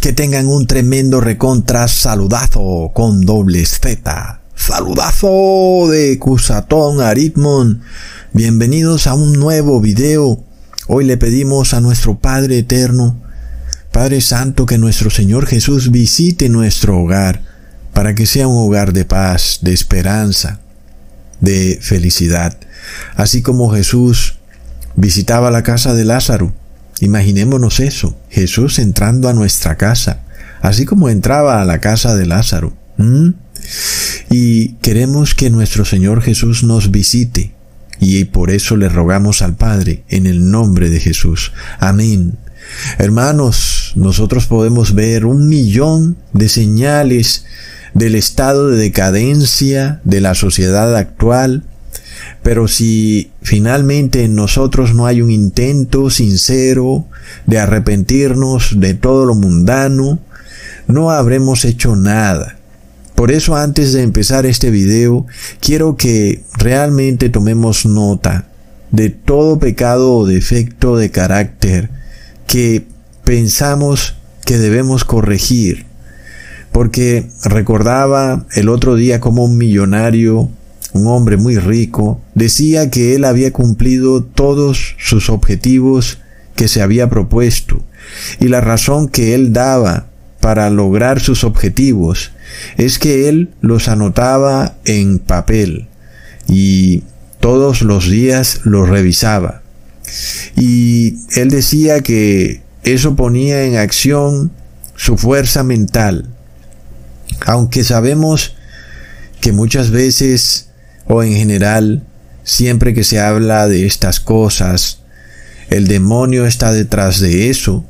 Que tengan un tremendo recontra saludazo con dobles Z. Saludazo de Cusatón Aritmon. Bienvenidos a un nuevo video. Hoy le pedimos a nuestro Padre Eterno, Padre Santo, que nuestro Señor Jesús visite nuestro hogar para que sea un hogar de paz, de esperanza, de felicidad. Así como Jesús visitaba la casa de Lázaro Imaginémonos eso, Jesús entrando a nuestra casa, así como entraba a la casa de Lázaro. Y queremos que nuestro Señor Jesús nos visite, y por eso le rogamos al Padre en el nombre de Jesús. Amén. Hermanos, nosotros podemos ver un millón de señales del estado de decadencia de la sociedad actual, pero si finalmente en nosotros no hay un intento sincero de arrepentirnos de todo lo mundano, no habremos hecho nada. Por eso antes de empezar este video, quiero que realmente tomemos nota de todo pecado o defecto de carácter que pensamos que debemos corregir. Porque recordaba el otro día como un millonario un hombre muy rico, decía que él había cumplido todos sus objetivos que se había propuesto, y la razón que él daba para lograr sus objetivos es que él los anotaba en papel y todos los días los revisaba. Y él decía que eso ponía en acción su fuerza mental. Aunque sabemos que muchas veces o en general, siempre que se habla de estas cosas, el demonio está detrás de eso,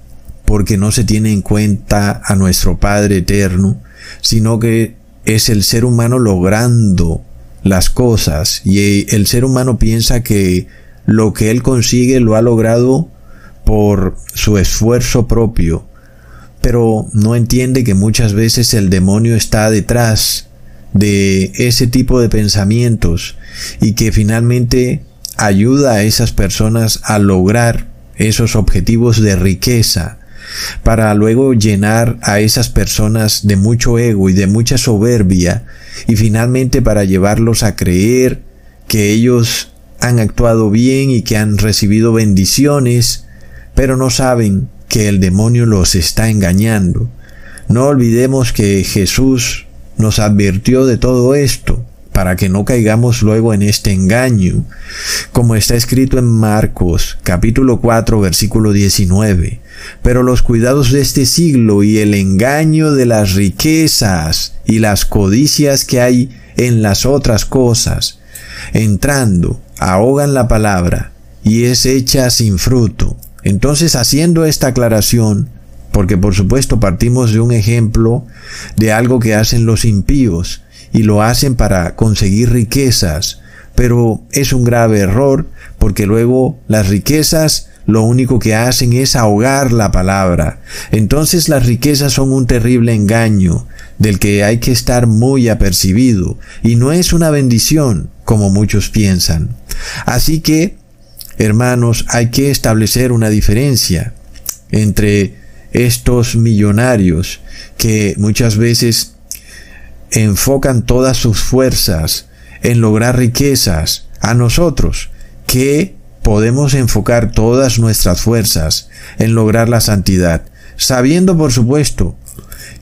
porque no se tiene en cuenta a nuestro Padre eterno, sino que es el ser humano logrando las cosas. Y el ser humano piensa que lo que él consigue lo ha logrado por su esfuerzo propio, pero no entiende que muchas veces el demonio está detrás de ese tipo de pensamientos y que finalmente ayuda a esas personas a lograr esos objetivos de riqueza para luego llenar a esas personas de mucho ego y de mucha soberbia y finalmente para llevarlos a creer que ellos han actuado bien y que han recibido bendiciones, pero no saben que el demonio los está engañando. No olvidemos que Jesús nos advirtió de todo esto para que no caigamos luego en este engaño, como está escrito en Marcos capítulo 4 versículo 19. Pero los cuidados de este siglo y el engaño de las riquezas y las codicias que hay en las otras cosas, entrando, ahogan la palabra y es hecha sin fruto. Entonces, haciendo esta aclaración, porque por supuesto partimos de un ejemplo de algo que hacen los impíos y lo hacen para conseguir riquezas, pero es un grave error porque luego las riquezas lo único que hacen es ahogar la palabra. Entonces las riquezas son un terrible engaño del que hay que estar muy apercibido y no es una bendición como muchos piensan. Así que, hermanos, hay que establecer una diferencia entre estos millonarios que muchas veces enfocan todas sus fuerzas en lograr riquezas a nosotros que podemos enfocar todas nuestras fuerzas en lograr la santidad, sabiendo por supuesto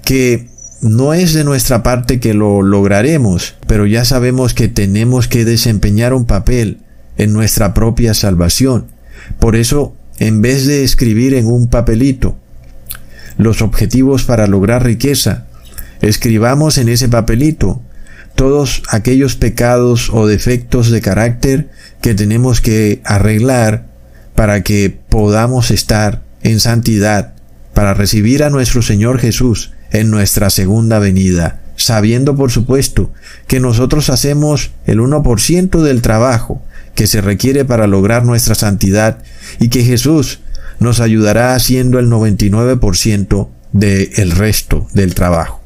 que no es de nuestra parte que lo lograremos, pero ya sabemos que tenemos que desempeñar un papel en nuestra propia salvación. Por eso, en vez de escribir en un papelito, los objetivos para lograr riqueza. Escribamos en ese papelito todos aquellos pecados o defectos de carácter que tenemos que arreglar para que podamos estar en santidad, para recibir a nuestro Señor Jesús en nuestra segunda venida, sabiendo por supuesto que nosotros hacemos el 1% del trabajo que se requiere para lograr nuestra santidad y que Jesús nos ayudará haciendo el 99% del resto del trabajo.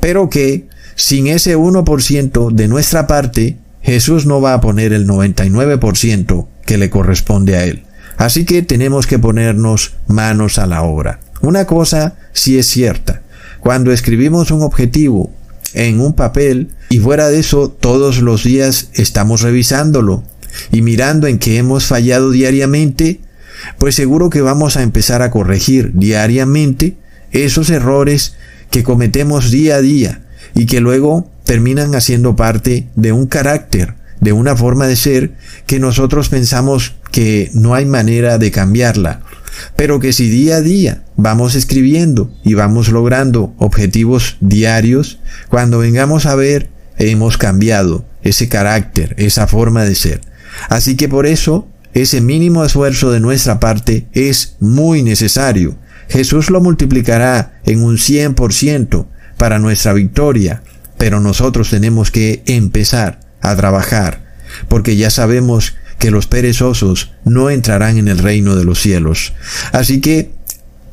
Pero que sin ese 1% de nuestra parte, Jesús no va a poner el 99% que le corresponde a Él. Así que tenemos que ponernos manos a la obra. una cosa sí es cierta. Cuando escribimos un objetivo en un papel y fuera de eso todos los días estamos revisándolo y mirando en qué hemos fallado diariamente, pues seguro que vamos a empezar a corregir diariamente esos errores que cometemos día a día y que luego terminan haciendo parte de un carácter, de una forma de ser que nosotros pensamos que no hay manera de cambiarla, pero que si día a día vamos escribiendo y vamos logrando objetivos diarios, cuando vengamos a ver, hemos cambiado ese carácter, esa forma de ser. Así que por eso, ese mínimo esfuerzo de nuestra parte es muy necesario. Jesús lo multiplicará en un 100% para nuestra victoria, pero nosotros tenemos que empezar a trabajar, porque ya sabemos que los perezosos no entrarán en el reino de los cielos. Así que,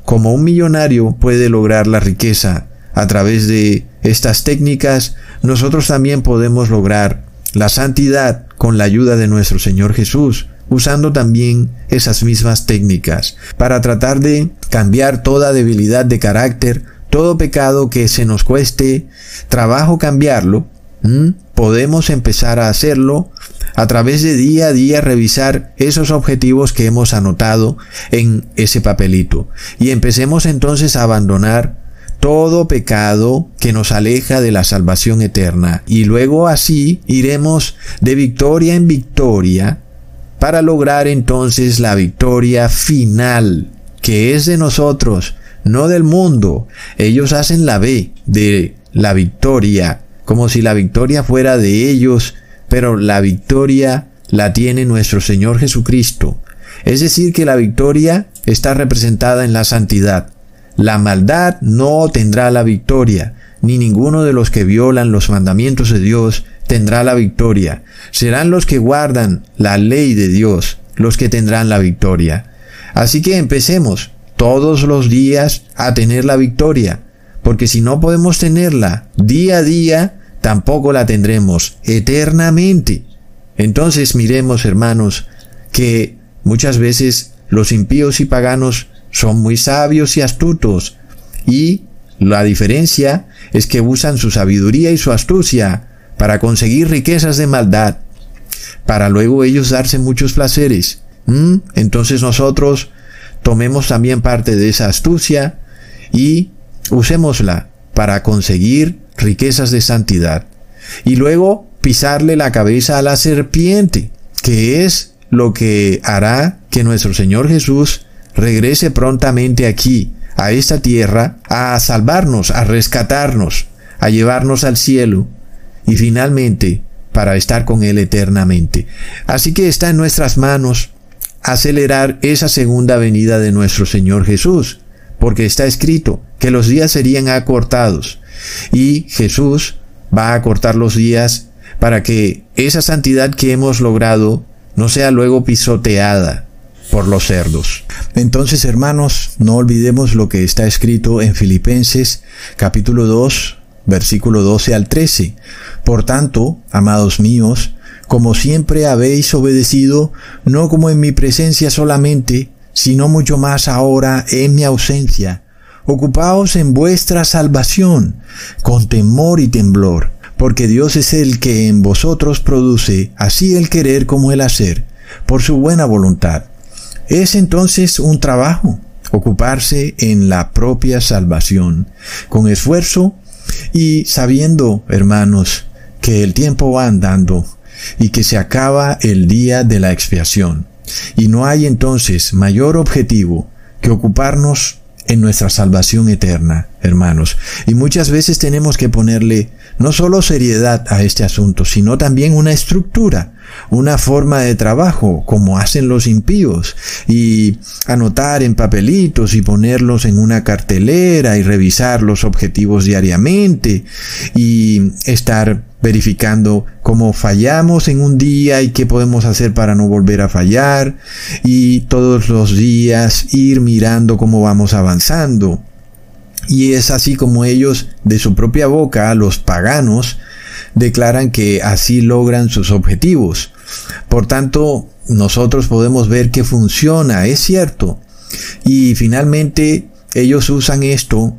como un millonario puede lograr la riqueza a través de estas técnicas, nosotros también podemos lograr la santidad con la ayuda de nuestro Señor Jesús, usando también esas mismas técnicas, para tratar de cambiar toda debilidad de carácter, todo pecado que se nos cueste trabajo cambiarlo, podemos empezar a hacerlo a través de día a día revisar esos objetivos que hemos anotado en ese papelito. Y empecemos entonces a abandonar todo pecado que nos aleja de la salvación eterna. Y luego así iremos de victoria en victoria para lograr entonces la victoria final, que es de nosotros, no del mundo. Ellos hacen la B de la victoria, como si la victoria fuera de ellos pero la victoria la tiene nuestro Señor Jesucristo. Es decir, que la victoria está representada en la santidad. La maldad no tendrá la victoria, ni ninguno de los que violan los mandamientos de Dios tendrá la victoria. Serán los que guardan la ley de Dios los que tendrán la victoria. Así que empecemos todos los días a tener la victoria, porque si no podemos tenerla día a día, tampoco la tendremos eternamente. Entonces miremos, hermanos, que muchas veces los impíos y paganos son muy sabios y astutos, y la diferencia es que usan su sabiduría y su astucia para conseguir riquezas de maldad, para luego ellos darse muchos placeres. Entonces nosotros tomemos también parte de esa astucia y usémosla para conseguir riquezas de santidad. Y luego pisarle la cabeza a la serpiente, que es lo que hará que nuestro Señor Jesús regrese prontamente aquí, a esta tierra, a salvarnos, a rescatarnos, a llevarnos al cielo y finalmente para estar con Él eternamente. Así que está en nuestras manos acelerar esa segunda venida de nuestro Señor Jesús, porque está escrito que los días serían acortados y Jesús va a cortar los días para que esa santidad que hemos logrado no sea luego pisoteada por los cerdos. Entonces, hermanos, no olvidemos lo que está escrito en Filipenses capítulo 2, versículo 12 al 13. Por tanto, amados míos, como siempre habéis obedecido, no como en mi presencia solamente, sino mucho más ahora en mi ausencia, Ocupaos en vuestra salvación con temor y temblor, porque Dios es el que en vosotros produce así el querer como el hacer, por su buena voluntad. Es entonces un trabajo ocuparse en la propia salvación, con esfuerzo y sabiendo, hermanos, que el tiempo va andando y que se acaba el día de la expiación. Y no hay entonces mayor objetivo que ocuparnos en nuestra salvación eterna, hermanos. Y muchas veces tenemos que ponerle no solo seriedad a este asunto, sino también una estructura, una forma de trabajo, como hacen los impíos, y anotar en papelitos y ponerlos en una cartelera y revisar los objetivos diariamente y estar verificando cómo fallamos en un día y qué podemos hacer para no volver a fallar y todos los días ir mirando cómo vamos avanzando. Y es así como ellos de su propia boca, los paganos, declaran que así logran sus objetivos. Por tanto, nosotros podemos ver que funciona, es cierto. Y finalmente ellos usan esto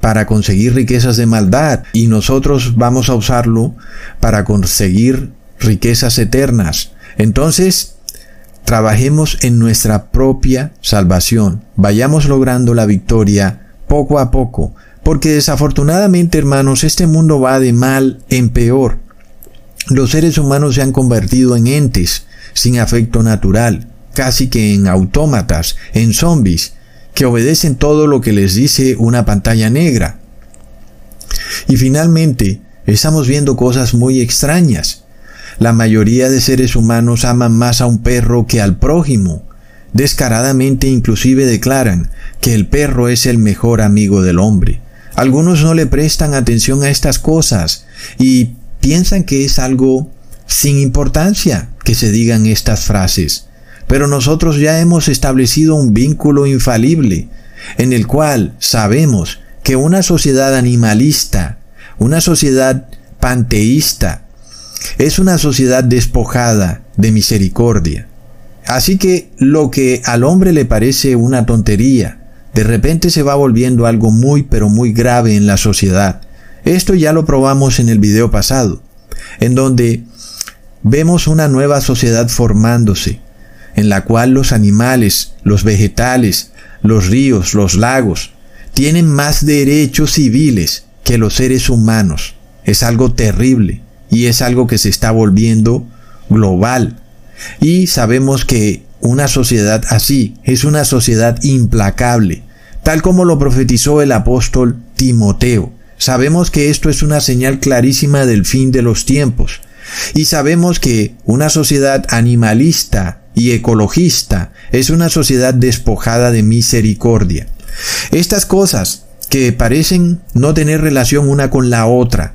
para conseguir riquezas de maldad y nosotros vamos a usarlo para conseguir riquezas eternas. Entonces, trabajemos en nuestra propia salvación. Vayamos logrando la victoria poco a poco. Porque desafortunadamente, hermanos, este mundo va de mal en peor. Los seres humanos se han convertido en entes sin afecto natural, casi que en autómatas, en zombies, que obedecen todo lo que les dice una pantalla negra. Y finalmente, estamos viendo cosas muy extrañas. La mayoría de seres humanos aman más a un perro que al prójimo. Descaradamente inclusive declaran que el perro es el mejor amigo del hombre. Algunos no le prestan atención a estas cosas y piensan que es algo sin importancia que se digan estas frases. Pero nosotros ya hemos establecido un vínculo infalible en el cual sabemos que una sociedad animalista, una sociedad panteísta, es una sociedad despojada de misericordia. Así que lo que al hombre le parece una tontería, de repente se va volviendo algo muy pero muy grave en la sociedad. Esto ya lo probamos en el video pasado, en donde vemos una nueva sociedad formándose, en la cual los animales, los vegetales, los ríos, los lagos, tienen más derechos civiles que los seres humanos. Es algo terrible y es algo que se está volviendo global. Y sabemos que una sociedad así es una sociedad implacable, tal como lo profetizó el apóstol Timoteo. Sabemos que esto es una señal clarísima del fin de los tiempos. Y sabemos que una sociedad animalista y ecologista es una sociedad despojada de misericordia. Estas cosas que parecen no tener relación una con la otra,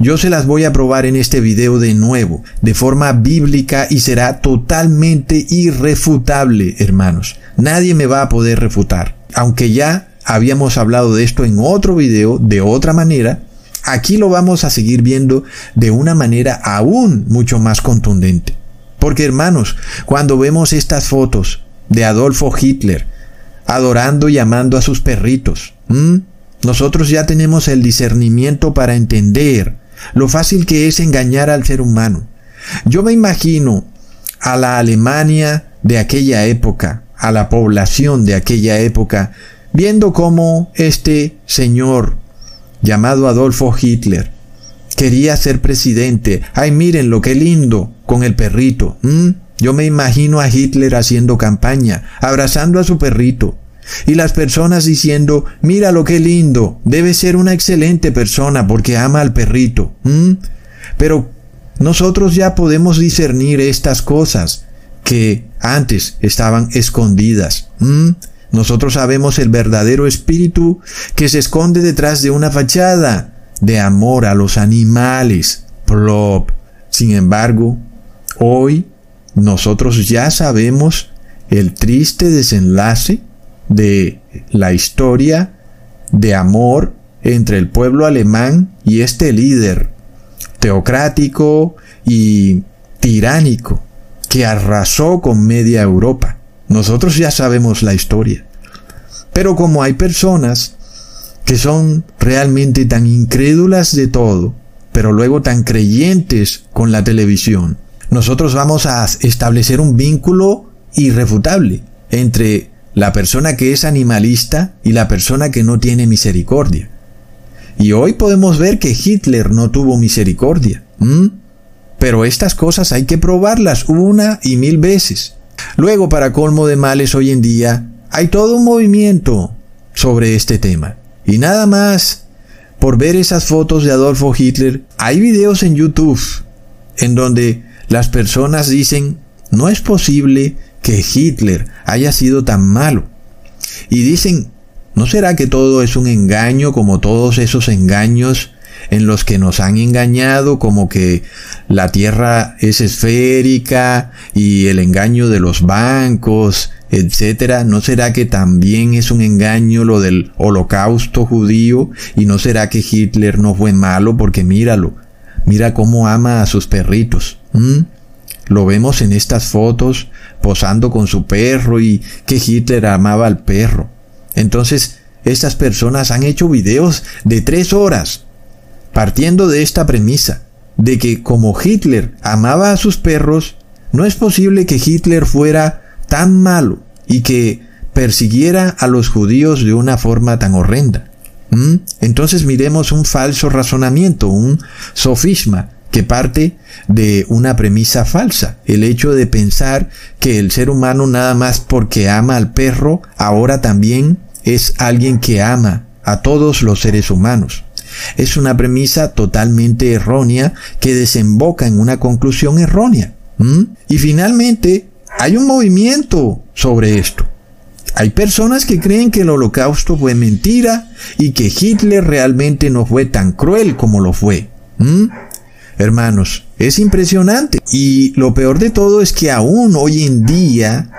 yo se las voy a probar en este video de nuevo, de forma bíblica y será totalmente irrefutable, hermanos. Nadie me va a poder refutar. Aunque ya habíamos hablado de esto en otro video de otra manera, aquí lo vamos a seguir viendo de una manera aún mucho más contundente. Porque hermanos, cuando vemos estas fotos de Adolfo Hitler adorando y amando a sus perritos, nosotros ya tenemos el discernimiento para entender lo fácil que es engañar al ser humano. Yo me imagino a la Alemania de aquella época, a la población de aquella época, viendo cómo este señor llamado Adolfo Hitler quería ser presidente. Ay, miren lo que lindo con el perrito. Yo me imagino a Hitler haciendo campaña, abrazando a su perrito, y las personas diciendo, mira lo que lindo, debe ser una excelente persona porque ama al perrito. Pero nosotros ya podemos discernir estas cosas que antes estaban escondidas. Nosotros sabemos el verdadero espíritu que se esconde detrás de una fachada de amor a los animales. Plop. Sin embargo, hoy nosotros ya sabemos el triste desenlace de la historia de amor entre el pueblo alemán y este líder teocrático y tiránico que arrasó con media Europa. Nosotros ya sabemos la historia. Pero como hay personas que son realmente tan incrédulas de todo, pero luego tan creyentes con la televisión, nosotros vamos a establecer un vínculo irrefutable entre la persona que es animalista y la persona que no tiene misericordia. Y hoy podemos ver que Hitler no tuvo misericordia. Pero estas cosas hay que probarlas una y mil veces. Luego, para colmo de males hoy en día, hay todo un movimiento sobre este tema. Y nada más, por ver esas fotos de Adolfo Hitler, hay videos en YouTube en donde las personas dicen, no es posible que Hitler haya sido tan malo. Y dicen, ¿no será que todo es un engaño como todos esos engaños en los que nos han engañado como que la Tierra es esférica y el engaño de los bancos, etcétera, ¿no será que también es un engaño lo del holocausto judío y no será que Hitler no fue malo porque míralo, mira cómo ama a sus perritos. Lo vemos en estas fotos posando con su perro y que Hitler amaba al perro. Entonces, estas personas han hecho videos de tres horas, partiendo de esta premisa, de que como Hitler amaba a sus perros, no es posible que Hitler fuera tan malo y que persiguiera a los judíos de una forma tan horrenda. ¿Mm? Entonces miremos un falso razonamiento, un sofisma que parte de una premisa falsa, el hecho de pensar que el ser humano nada más porque ama al perro, ahora también es alguien que ama a todos los seres humanos. Es una premisa totalmente errónea que desemboca en una conclusión errónea. Y finalmente, hay un movimiento sobre esto. Hay personas que creen que el holocausto fue mentira y que Hitler realmente no fue tan cruel como lo fue. Hermanos, es impresionante. Y lo peor de todo es que aún hoy en día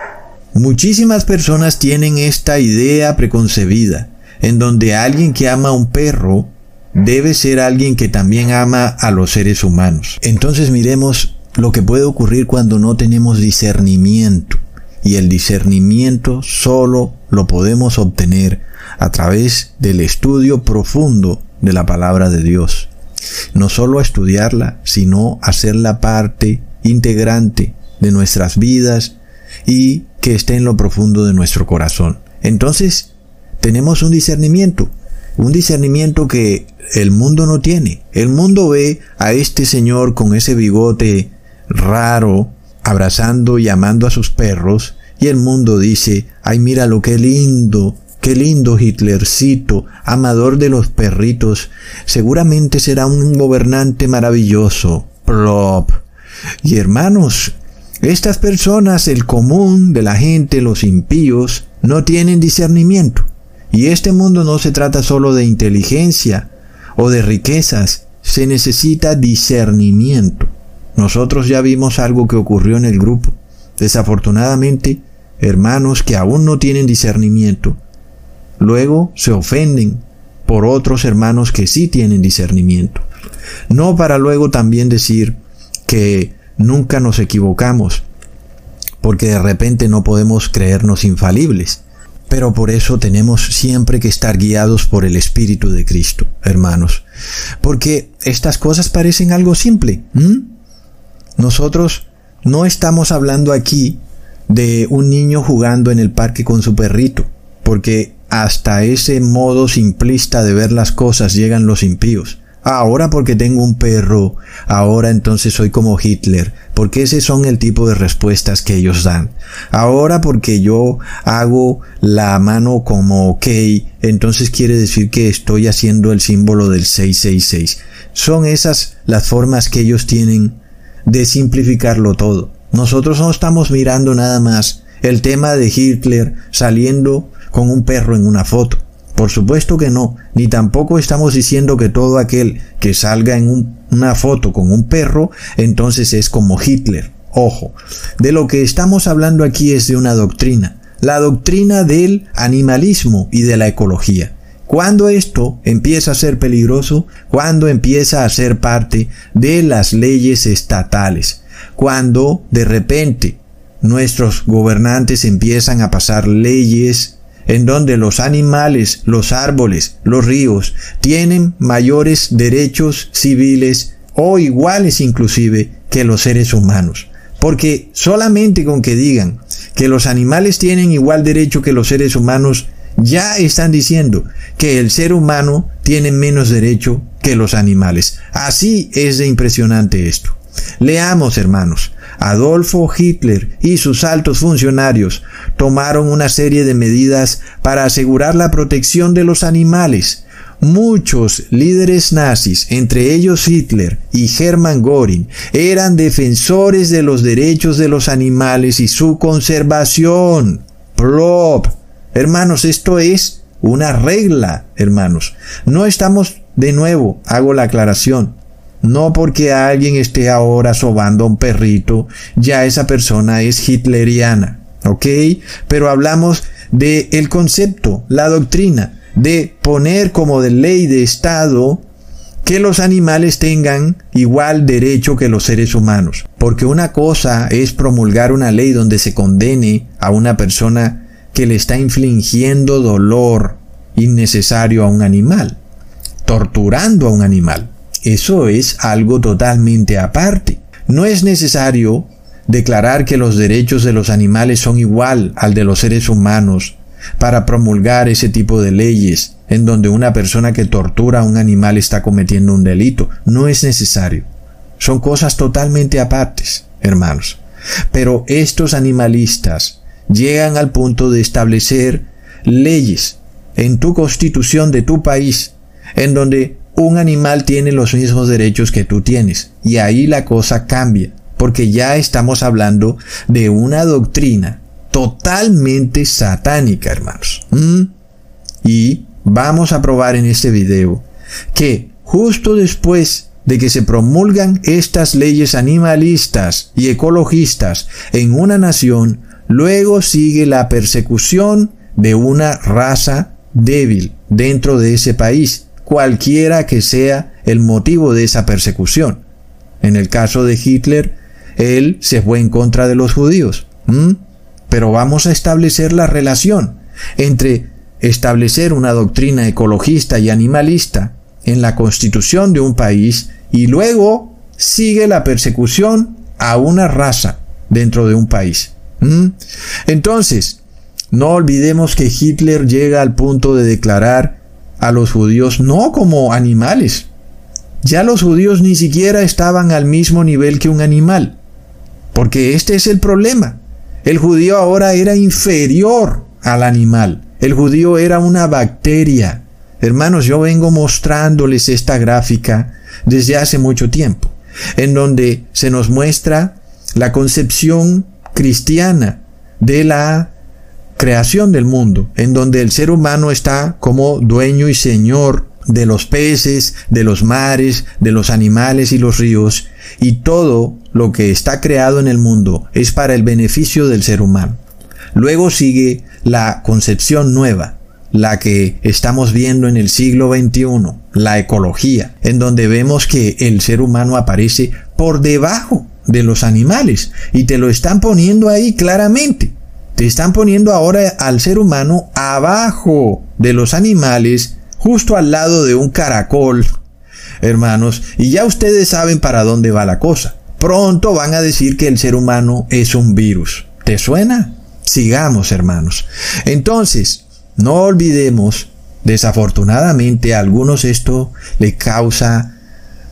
muchísimas personas tienen esta idea preconcebida, en donde alguien que ama a un perro debe ser alguien que también ama a los seres humanos. Entonces miremos lo que puede ocurrir cuando no tenemos discernimiento. Y el discernimiento solo lo podemos obtener a través del estudio profundo de la palabra de Dios. No solo estudiarla, sino hacerla parte integrante de nuestras vidas y que esté en lo profundo de nuestro corazón. Entonces, tenemos un discernimiento, un discernimiento que el mundo no tiene. El mundo ve a este señor con ese bigote raro, abrazando y amando a sus perros, y el mundo dice, ay mira lo que lindo, qué lindo Hitlercito, amador de los perritos, seguramente será un gobernante maravilloso. Plop. Y hermanos, estas personas, el común de la gente, los impíos, no tienen discernimiento. Y este mundo no se trata solo de inteligencia o de riquezas, se necesita discernimiento. Nosotros ya vimos algo que ocurrió en el grupo. Desafortunadamente, hermanos que aún no tienen discernimiento, luego se ofenden por otros hermanos que sí tienen discernimiento. No para luego también decir que nunca nos equivocamos, porque de repente no podemos creernos infalibles. Pero por eso tenemos siempre que estar guiados por el Espíritu de Cristo, hermanos. Porque estas cosas parecen algo simple. Nosotros no estamos hablando aquí de un niño jugando en el parque con su perrito, porque hasta ese modo simplista de ver las cosas llegan los impíos. Ahora porque tengo un perro, ahora entonces soy como Hitler, porque ese son el tipo de respuestas que ellos dan. Ahora porque yo hago la mano como ok, entonces quiere decir que estoy haciendo el símbolo del 666. Son esas las formas que ellos tienen de simplificarlo todo. Nosotros no estamos mirando nada más el tema de Hitler saliendo con un perro en una foto. Por supuesto que no, ni tampoco estamos diciendo que todo aquel que salga en una foto con un perro entonces es como Hitler. Ojo, de lo que estamos hablando aquí es de una doctrina, la doctrina del animalismo y de la ecología. Cuando esto empieza a ser peligroso, cuando empieza a ser parte de las leyes estatales, cuando de repente nuestros gobernantes empiezan a pasar leyes en donde los animales, los árboles, los ríos tienen mayores derechos civiles o iguales inclusive que los seres humanos. Porque solamente con que digan que los animales tienen igual derecho que los seres humanos, ya están diciendo que el ser humano tiene menos derecho que los animales. Así es de impresionante esto. Leamos, hermanos. Adolfo Hitler y sus altos funcionarios tomaron una serie de medidas para asegurar la protección de los animales. Muchos líderes nazis, entre ellos Hitler y Hermann Göring, eran defensores de los derechos de los animales y su conservación. Plop Hermanos, esto es una regla, hermanos. No estamos, de nuevo, hago la aclaración, no porque alguien esté ahora sobando a un perrito, ya esa persona es hitleriana, ¿ok? Pero hablamos de el concepto, la doctrina, de poner como de ley de Estado que los animales tengan igual derecho que los seres humanos. Porque una cosa es promulgar una ley donde se condene a una persona que le está infligiendo dolor innecesario a un animal, torturando a un animal. Eso es algo totalmente aparte. No es necesario declarar que los derechos de los animales son igual al de los seres humanos para promulgar ese tipo de leyes en donde una persona que tortura a un animal está cometiendo un delito. No es necesario. Son cosas totalmente apartes, hermanos. Pero estos animalistas llegan al punto de establecer leyes en tu constitución de tu país en donde un animal tiene los mismos derechos que tú tienes. Y ahí la cosa cambia, porque ya estamos hablando de una doctrina totalmente satánica, hermanos. ¿Mm? Y vamos a probar en este video que justo después de que se promulgan estas leyes animalistas y ecologistas en una nación, luego sigue la persecución de una raza débil dentro de ese país cualquiera que sea el motivo de esa persecución. En el caso de Hitler, él se fue en contra de los judíos. Pero vamos a establecer la relación entre establecer una doctrina ecologista y animalista en la constitución de un país y luego sigue la persecución a una raza dentro de un país. Entonces, no olvidemos que Hitler llega al punto de declarar a los judíos no como animales. Ya los judíos ni siquiera estaban al mismo nivel que un animal. Porque este es el problema. El judío ahora era inferior al animal. El judío era una bacteria. Hermanos, yo vengo mostrándoles esta gráfica desde hace mucho tiempo, en donde se nos muestra la concepción cristiana de la creación del mundo, en donde el ser humano está como dueño y señor de los peces, de los mares, de los animales y los ríos, y todo lo que está creado en el mundo es para el beneficio del ser humano. Luego sigue la concepción nueva, la que estamos viendo en el siglo XXI, la ecología, en donde vemos que el ser humano aparece por debajo de los animales y te lo están poniendo ahí claramente están poniendo ahora al ser humano abajo de los animales, justo al lado de un caracol, hermanos, y ya ustedes saben para dónde va la cosa. Pronto van a decir que el ser humano es un virus. ¿Te suena? Sigamos, hermanos. Entonces, no olvidemos, desafortunadamente a algunos esto le causa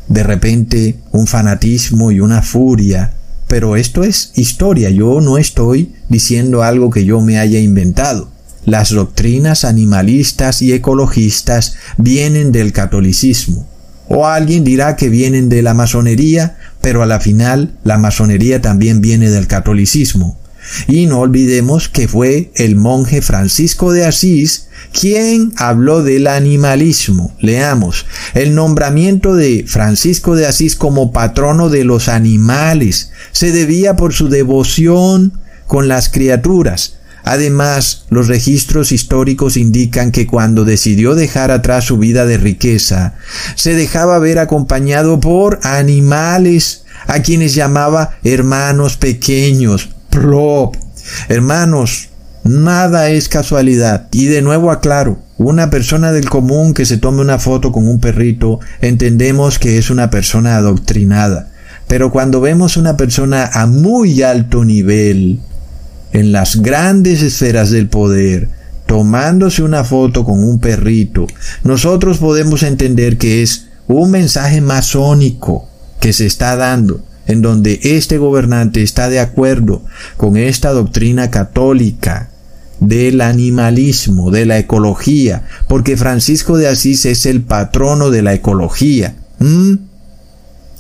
de repente un fanatismo y una furia pero esto es historia, yo no estoy diciendo algo que yo me haya inventado. Las doctrinas animalistas y ecologistas vienen del catolicismo. O alguien dirá que vienen de la masonería, pero a la final la masonería también viene del catolicismo. Y no olvidemos que fue el monje Francisco de Asís quien habló del animalismo. Leamos, el nombramiento de Francisco de Asís como patrono de los animales se debía por su devoción con las criaturas. Además, los registros históricos indican que cuando decidió dejar atrás su vida de riqueza, se dejaba ver acompañado por animales, a quienes llamaba hermanos pequeños, prop. Hermanos, nada es casualidad. Y de nuevo aclaro, una persona del común que se tome una foto con un perrito, entendemos que es una persona adoctrinada. Pero cuando vemos una persona a muy alto nivel, en las grandes esferas del poder, tomándose una foto con un perrito, nosotros podemos entender que es un mensaje masónico que se está dando en donde este gobernante está de acuerdo con esta doctrina católica del animalismo, de la ecología, porque Francisco de Asís es el patrono de la ecología.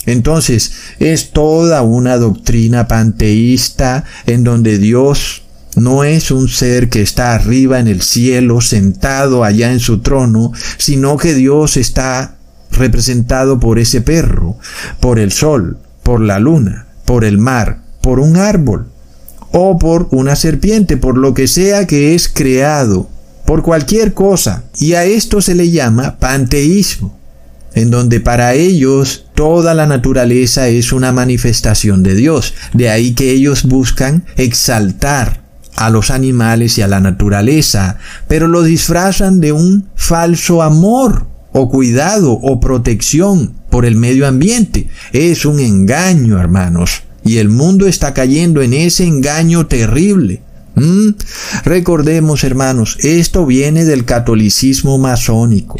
Entonces, es toda una doctrina panteísta en donde Dios no es un ser que está arriba en el cielo, sentado allá en su trono, sino que Dios está representado por ese perro, por el sol, por la luna, por el mar, por un árbol o por una serpiente, por lo que sea que es creado, por cualquier cosa. Y a esto se le llama panteísmo, en donde para ellos toda la naturaleza es una manifestación de Dios. De ahí que ellos buscan exaltar a los animales y a la naturaleza, pero lo disfrazan de un falso amor o cuidado o protección por el medio ambiente. Es un engaño, hermanos, y el mundo está cayendo en ese engaño terrible. ¿Mm? Recordemos, hermanos, esto viene del catolicismo masónico.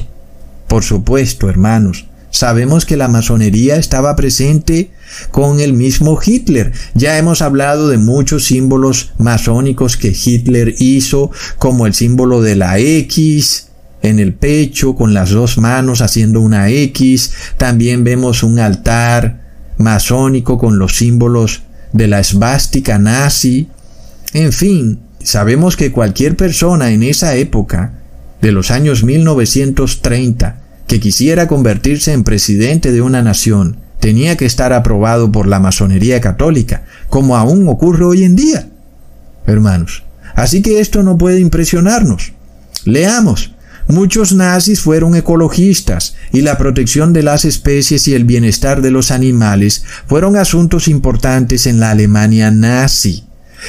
Por supuesto, hermanos, sabemos que la masonería estaba presente con el mismo Hitler. Ya hemos hablado de muchos símbolos masónicos que Hitler hizo, como el símbolo de la X, en el pecho con las dos manos haciendo una X. También vemos un altar masónico con los símbolos de la esvástica nazi. En fin, sabemos que cualquier persona en esa época, de los años 1930, que quisiera convertirse en presidente de una nación, tenía que estar aprobado por la masonería católica, como aún ocurre hoy en día. Hermanos, así que esto no puede impresionarnos. Leamos. Muchos nazis fueron ecologistas y la protección de las especies y el bienestar de los animales fueron asuntos importantes en la Alemania nazi.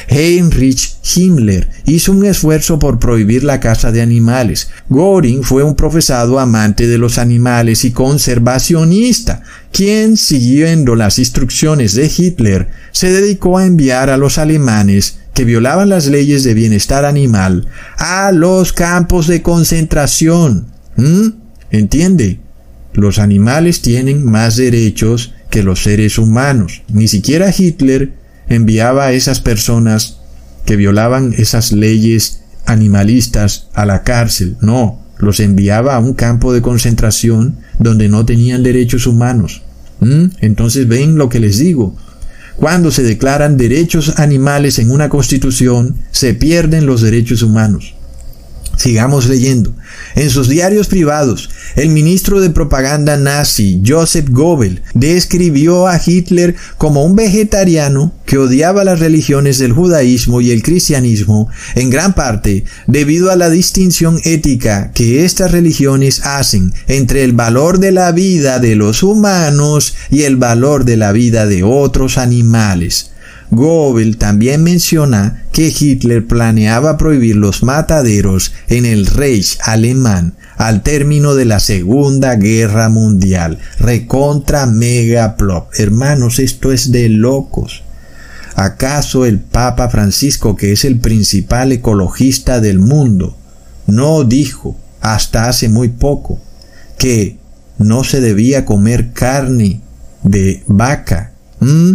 Heinrich Himmler hizo un esfuerzo por prohibir la caza de animales. Göring fue un profesado amante de los animales y conservacionista, quien, siguiendo las instrucciones de Hitler, se dedicó a enviar a los alemanes que violaban las leyes de bienestar animal a los campos de concentración. ¿Mm? ¿Entiende? Los animales tienen más derechos que los seres humanos. Ni siquiera Hitler enviaba a esas personas que violaban esas leyes animalistas a la cárcel. No, los enviaba a un campo de concentración donde no tenían derechos humanos. ¿Mm? Entonces ven lo que les digo. Cuando se declaran derechos animales en una constitución, se pierden los derechos humanos. Sigamos leyendo. En sus diarios privados, el ministro de propaganda nazi, Joseph Goebbels, describió a Hitler como un vegetariano que odiaba las religiones del judaísmo y el cristianismo, en gran parte debido a la distinción ética que estas religiones hacen entre el valor de la vida de los humanos y el valor de la vida de otros animales. Goebbels también menciona que Hitler planeaba prohibir los mataderos en el Reich alemán al término de la Segunda Guerra Mundial. Recontra mega plop. Hermanos, esto es de locos. ¿Acaso el Papa Francisco, que es el principal ecologista del mundo, no dijo hasta hace muy poco que no se debía comer carne de vaca ¿Mm?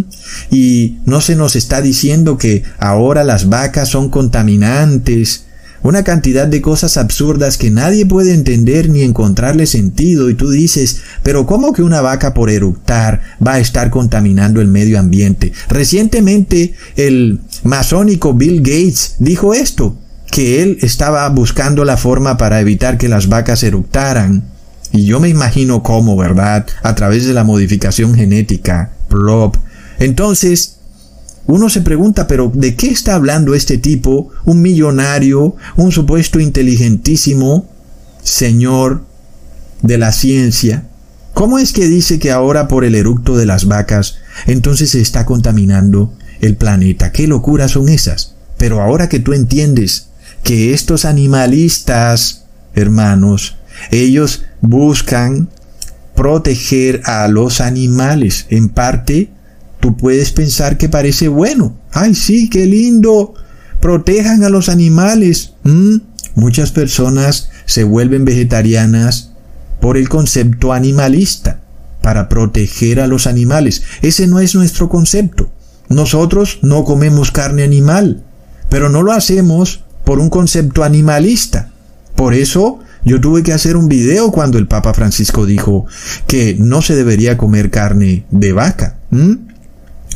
Y no se nos está diciendo que ahora las vacas son contaminantes. Una cantidad de cosas absurdas que nadie puede entender ni encontrarle sentido y tú dices, pero ¿cómo que una vaca por eructar va a estar contaminando el medio ambiente? Recientemente el masónico Bill Gates dijo esto, que él estaba buscando la forma para evitar que las vacas eructaran. Y yo me imagino cómo, ¿verdad? A través de la modificación genética. Plop. Entonces, uno se pregunta, pero ¿de qué está hablando este tipo? Un millonario, un supuesto inteligentísimo señor de la ciencia. ¿Cómo es que dice que ahora por el eructo de las vacas entonces se está contaminando el planeta? ¿Qué locuras son esas? Pero ahora que tú entiendes que estos animalistas, hermanos, ellos buscan proteger a los animales. En parte, tú puedes pensar que parece bueno. Ay, sí, qué lindo. Protejan a los animales. Mm, muchas personas se vuelven vegetarianas por el concepto animalista, para proteger a los animales. Ese no es nuestro concepto. Nosotros no comemos carne animal, pero no lo hacemos por un concepto animalista. Por eso yo tuve que hacer un video cuando el Papa Francisco dijo que no se debería comer carne de vaca.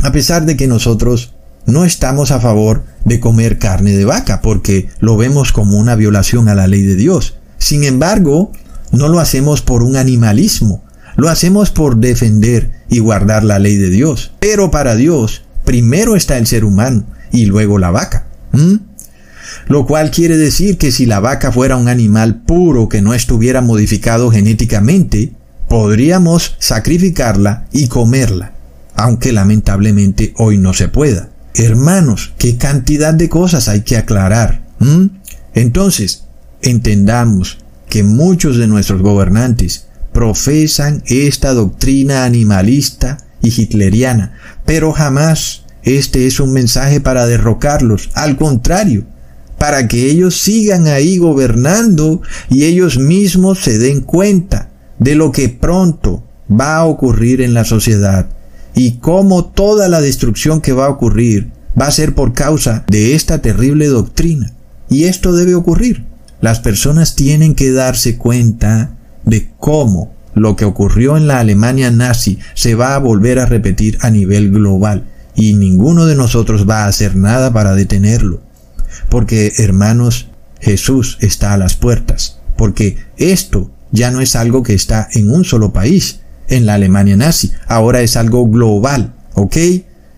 A pesar de que nosotros no estamos a favor de comer carne de vaca porque lo vemos como una violación a la ley de Dios. Sin embargo, no lo hacemos por un animalismo, lo hacemos por defender y guardar la ley de Dios. Pero para Dios, primero está el ser humano y luego la vaca. Lo cual quiere decir que si la vaca fuera un animal puro que no estuviera modificado genéticamente, podríamos sacrificarla y comerla, aunque lamentablemente hoy no se pueda. Hermanos, qué cantidad de cosas hay que aclarar. Entonces, entendamos que muchos de nuestros gobernantes profesan esta doctrina animalista y hitleriana, pero jamás este es un mensaje para derrocarlos, al contrario, para que ellos sigan ahí gobernando y ellos mismos se den cuenta de lo que pronto va a ocurrir en la sociedad y cómo toda la destrucción que va a ocurrir va a ser por causa de esta terrible doctrina. Y esto debe ocurrir. Las personas tienen que darse cuenta de cómo lo que ocurrió en la Alemania nazi se va a volver a repetir a nivel global y ninguno de nosotros va a hacer nada para detenerlo. Porque, hermanos, Jesús está a las puertas. Porque esto ya no es algo que está en un solo país, en la Alemania nazi. Ahora es algo global. ¿Ok?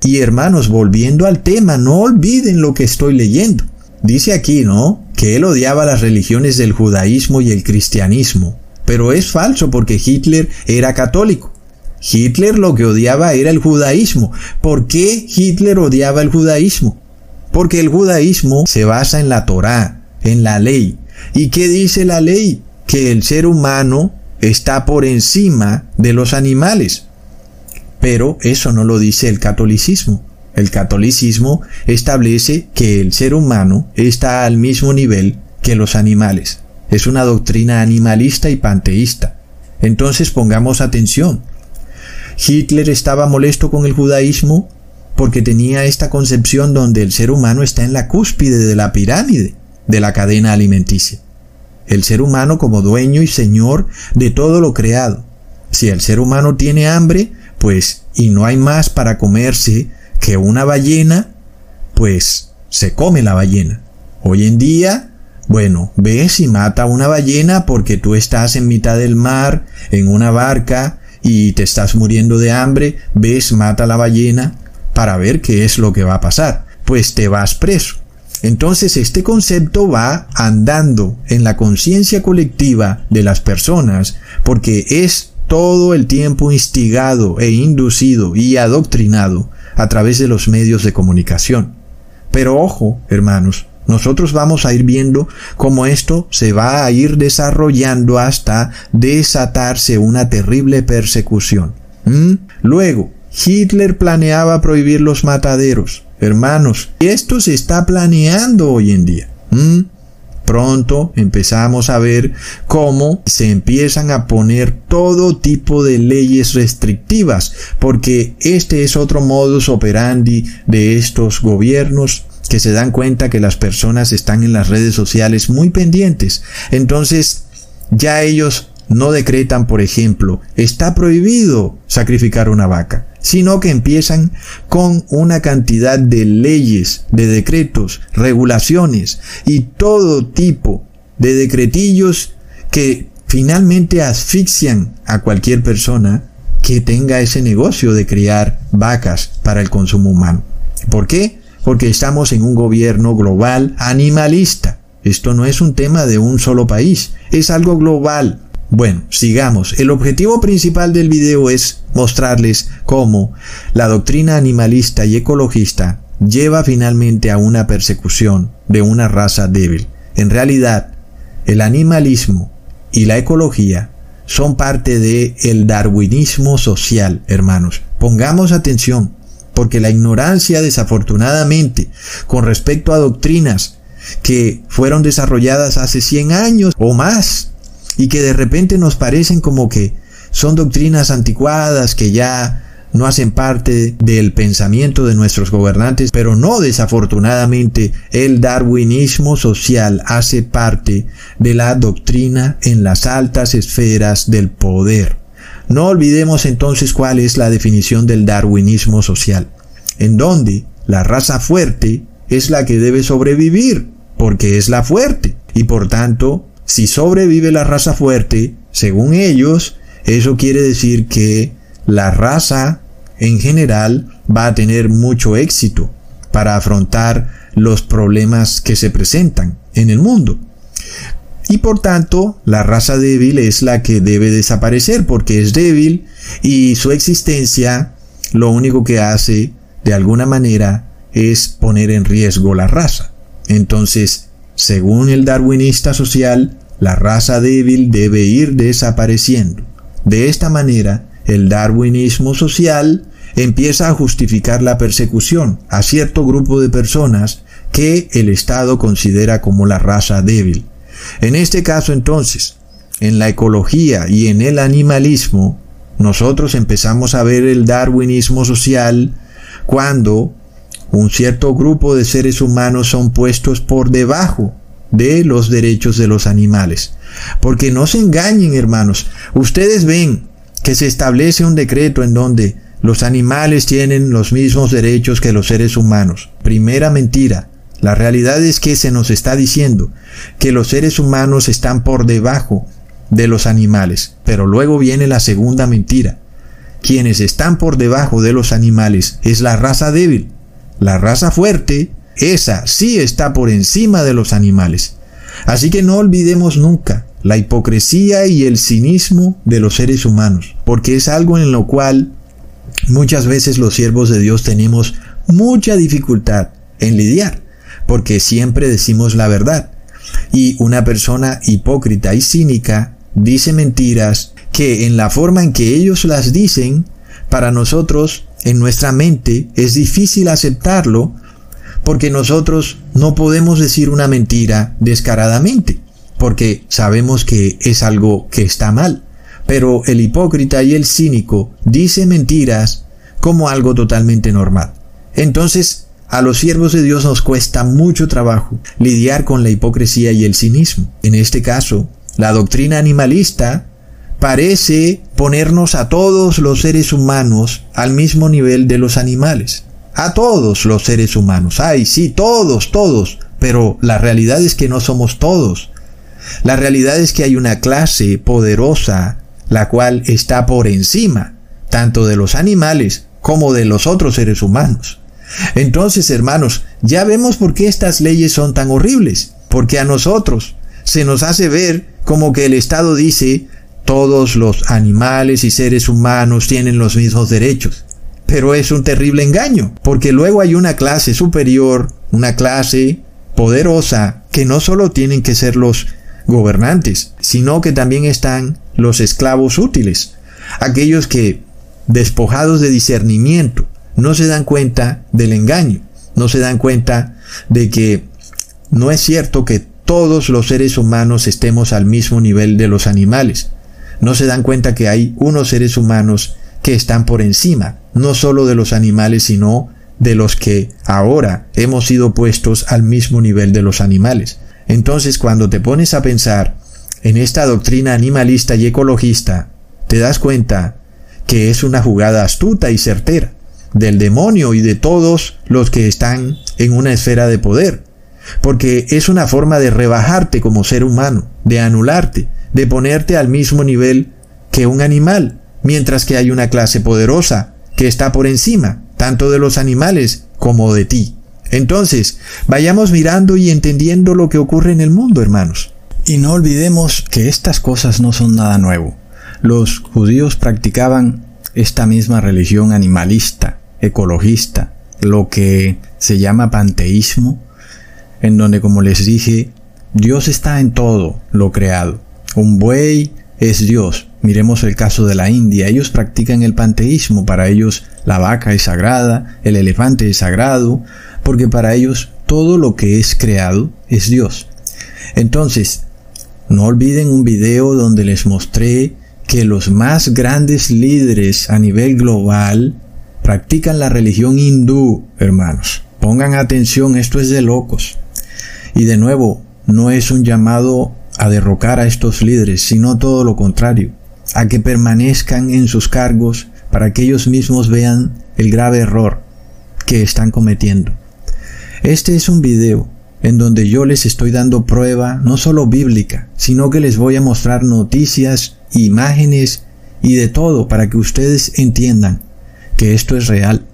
Y hermanos, volviendo al tema, no olviden lo que estoy leyendo. Dice aquí, ¿no? Que él odiaba las religiones del judaísmo y el cristianismo. Pero es falso porque Hitler era católico. Hitler lo que odiaba era el judaísmo. ¿Por qué Hitler odiaba el judaísmo? Porque el judaísmo se basa en la Torá, en la ley. ¿Y qué dice la ley? Que el ser humano está por encima de los animales. Pero eso no lo dice el catolicismo. El catolicismo establece que el ser humano está al mismo nivel que los animales. Es una doctrina animalista y panteísta. Entonces pongamos atención. Hitler estaba molesto con el judaísmo porque tenía esta concepción donde el ser humano está en la cúspide de la pirámide de la cadena alimenticia. El ser humano como dueño y señor de todo lo creado. Si el ser humano tiene hambre, pues, y no hay más para comerse que una ballena, pues se come la ballena. Hoy en día bueno, ves y mata una ballena porque tú estás en mitad del mar, en una barca, y te estás muriendo de hambre, ves, mata la ballena para ver qué es lo que va a pasar. Pues te vas preso. Entonces este concepto va andando en la conciencia colectiva de las personas porque es todo el tiempo instigado e inducido y adoctrinado a través de los medios de comunicación. Pero ojo, hermanos, nosotros vamos a ir viendo cómo esto se va a ir desarrollando hasta desatarse una terrible persecución. ¿Mm? Luego, Hitler planeaba prohibir los mataderos. Hermanos, esto se está planeando hoy en día. Pronto empezamos a ver cómo se empiezan a poner todo tipo de leyes restrictivas, porque este es otro modus operandi de estos gobiernos que se dan cuenta que las personas están en las redes sociales muy pendientes. Entonces, ya ellos no decretan, por ejemplo, está prohibido sacrificar una vaca, sino que empiezan con una cantidad de leyes, de decretos, regulaciones y todo tipo de decretillos que finalmente asfixian a cualquier persona que tenga ese negocio de criar vacas para el consumo humano. ¿Por qué? porque estamos en un gobierno global animalista. Esto no es un tema de un solo país, es algo global. Bueno, sigamos. El objetivo principal del video es mostrarles cómo la doctrina animalista y ecologista lleva finalmente a una persecución de una raza débil. En realidad, el animalismo y la ecología son parte de el darwinismo social, hermanos. Pongamos atención porque la ignorancia desafortunadamente con respecto a doctrinas que fueron desarrolladas hace 100 años o más y que de repente nos parecen como que son doctrinas anticuadas que ya no hacen parte del pensamiento de nuestros gobernantes, pero no desafortunadamente el darwinismo social hace parte de la doctrina en las altas esferas del poder. No olvidemos entonces cuál es la definición del darwinismo social, en donde la raza fuerte es la que debe sobrevivir, porque es la fuerte, y por tanto, si sobrevive la raza fuerte, según ellos, eso quiere decir que la raza en general va a tener mucho éxito para afrontar los problemas que se presentan en el mundo. Y por tanto, la raza débil es la que debe desaparecer porque es débil y su existencia lo único que hace de alguna manera es poner en riesgo la raza. Entonces, según el darwinista social, la raza débil debe ir desapareciendo. De esta manera, el darwinismo social empieza a justificar la persecución a cierto grupo de personas que el Estado considera como la raza débil. En este caso entonces, en la ecología y en el animalismo, nosotros empezamos a ver el darwinismo social cuando un cierto grupo de seres humanos son puestos por debajo de los derechos de los animales. Porque no se engañen, hermanos. Ustedes ven que se establece un decreto en donde los animales tienen los mismos derechos que los seres humanos. Primera mentira. La realidad es que se nos está diciendo que los seres humanos están por debajo de los animales. Pero luego viene la segunda mentira. Quienes están por debajo de los animales es la raza débil. La raza fuerte, esa sí está por encima de los animales. Así que no olvidemos nunca la hipocresía y el cinismo de los seres humanos, porque es algo en lo cual muchas veces los siervos de Dios tenemos mucha dificultad en lidiar, porque siempre decimos la verdad. Y una persona hipócrita y cínica dice mentiras que en la forma en que ellos las dicen, para nosotros, en nuestra mente, es difícil aceptarlo porque nosotros no podemos decir una mentira descaradamente, porque sabemos que es algo que está mal. Pero el hipócrita y el cínico dice mentiras como algo totalmente normal. Entonces, a los siervos de Dios nos cuesta mucho trabajo lidiar con la hipocresía y el cinismo. En este caso, la doctrina animalista parece ponernos a todos los seres humanos al mismo nivel de los animales. A todos los seres humanos. Ay, sí, todos, todos. Pero la realidad es que no somos todos. La realidad es que hay una clase poderosa, la cual está por encima, tanto de los animales como de los otros seres humanos. Entonces, hermanos, ya vemos por qué estas leyes son tan horribles. Porque a nosotros se nos hace ver como que el Estado dice, todos los animales y seres humanos tienen los mismos derechos. Pero es un terrible engaño, porque luego hay una clase superior, una clase poderosa, que no solo tienen que ser los gobernantes, sino que también están los esclavos útiles, aquellos que, despojados de discernimiento, no se dan cuenta del engaño, no se dan cuenta de que no es cierto que todos los seres humanos estemos al mismo nivel de los animales, no se dan cuenta que hay unos seres humanos que están por encima, no solo de los animales, sino de los que ahora hemos sido puestos al mismo nivel de los animales. Entonces, cuando te pones a pensar en esta doctrina animalista y ecologista, te das cuenta que es una jugada astuta y certera del demonio y de todos los que están en una esfera de poder, porque es una forma de rebajarte como ser humano, de anularte, de ponerte al mismo nivel que un animal, mientras que hay una clase poderosa que está por encima, tanto de los animales como de ti. Entonces, vayamos mirando y entendiendo lo que ocurre en el mundo, hermanos. Y no olvidemos que estas cosas no son nada nuevo. Los judíos practicaban esta misma religión animalista, ecologista, lo que se llama panteísmo, en donde, como les dije, Dios está en todo lo creado. Un buey es Dios. Miremos el caso de la India. Ellos practican el panteísmo. Para ellos la vaca es sagrada, el elefante es sagrado, porque para ellos todo lo que es creado es Dios. Entonces, no olviden un video donde les mostré que los más grandes líderes a nivel global practican la religión hindú, hermanos. Pongan atención, esto es de locos. Y de nuevo, no es un llamado a derrocar a estos líderes, sino todo lo contrario, a que permanezcan en sus cargos para que ellos mismos vean el grave error que están cometiendo. Este es un video en donde yo les estoy dando prueba no solo bíblica, sino que les voy a mostrar noticias, imágenes y de todo para que ustedes entiendan que esto es real.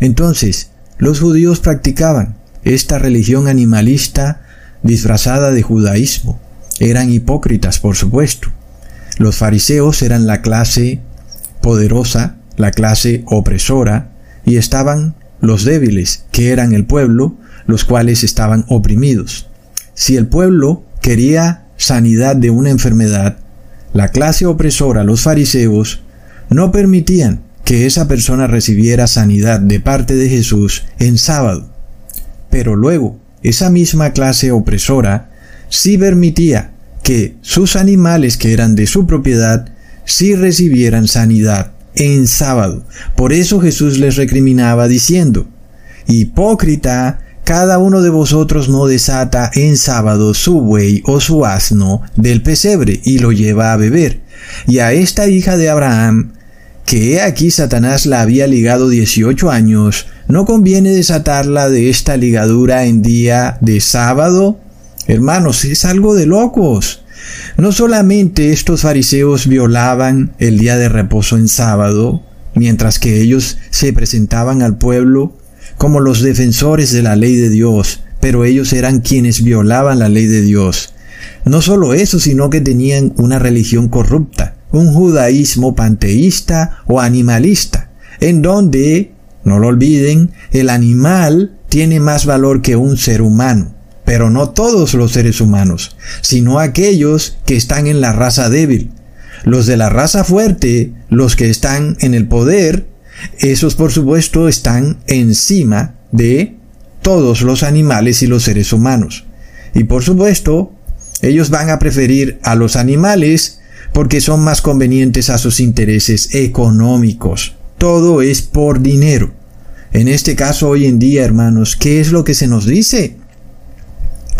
Entonces, los judíos practicaban esta religión animalista disfrazada de judaísmo, eran hipócritas, por supuesto. Los fariseos eran la clase poderosa, la clase opresora, y estaban los débiles, que eran el pueblo, los cuales estaban oprimidos. Si el pueblo quería sanidad de una enfermedad, la clase opresora, los fariseos, no permitían que esa persona recibiera sanidad de parte de Jesús en sábado. Pero luego, esa misma clase opresora sí permitía que sus animales que eran de su propiedad sí recibieran sanidad en sábado. Por eso Jesús les recriminaba diciendo, Hipócrita, cada uno de vosotros no desata en sábado su buey o su asno del pesebre y lo lleva a beber. Y a esta hija de Abraham, que he aquí Satanás la había ligado dieciocho años, ¿no conviene desatarla de esta ligadura en día de sábado? Hermanos, es algo de locos. No solamente estos fariseos violaban el día de reposo en sábado, mientras que ellos se presentaban al pueblo como los defensores de la ley de Dios, pero ellos eran quienes violaban la ley de Dios. No solo eso, sino que tenían una religión corrupta, un judaísmo panteísta o animalista, en donde, no lo olviden, el animal tiene más valor que un ser humano pero no todos los seres humanos, sino aquellos que están en la raza débil. Los de la raza fuerte, los que están en el poder, esos por supuesto están encima de todos los animales y los seres humanos. Y por supuesto, ellos van a preferir a los animales porque son más convenientes a sus intereses económicos. Todo es por dinero. En este caso hoy en día, hermanos, ¿qué es lo que se nos dice?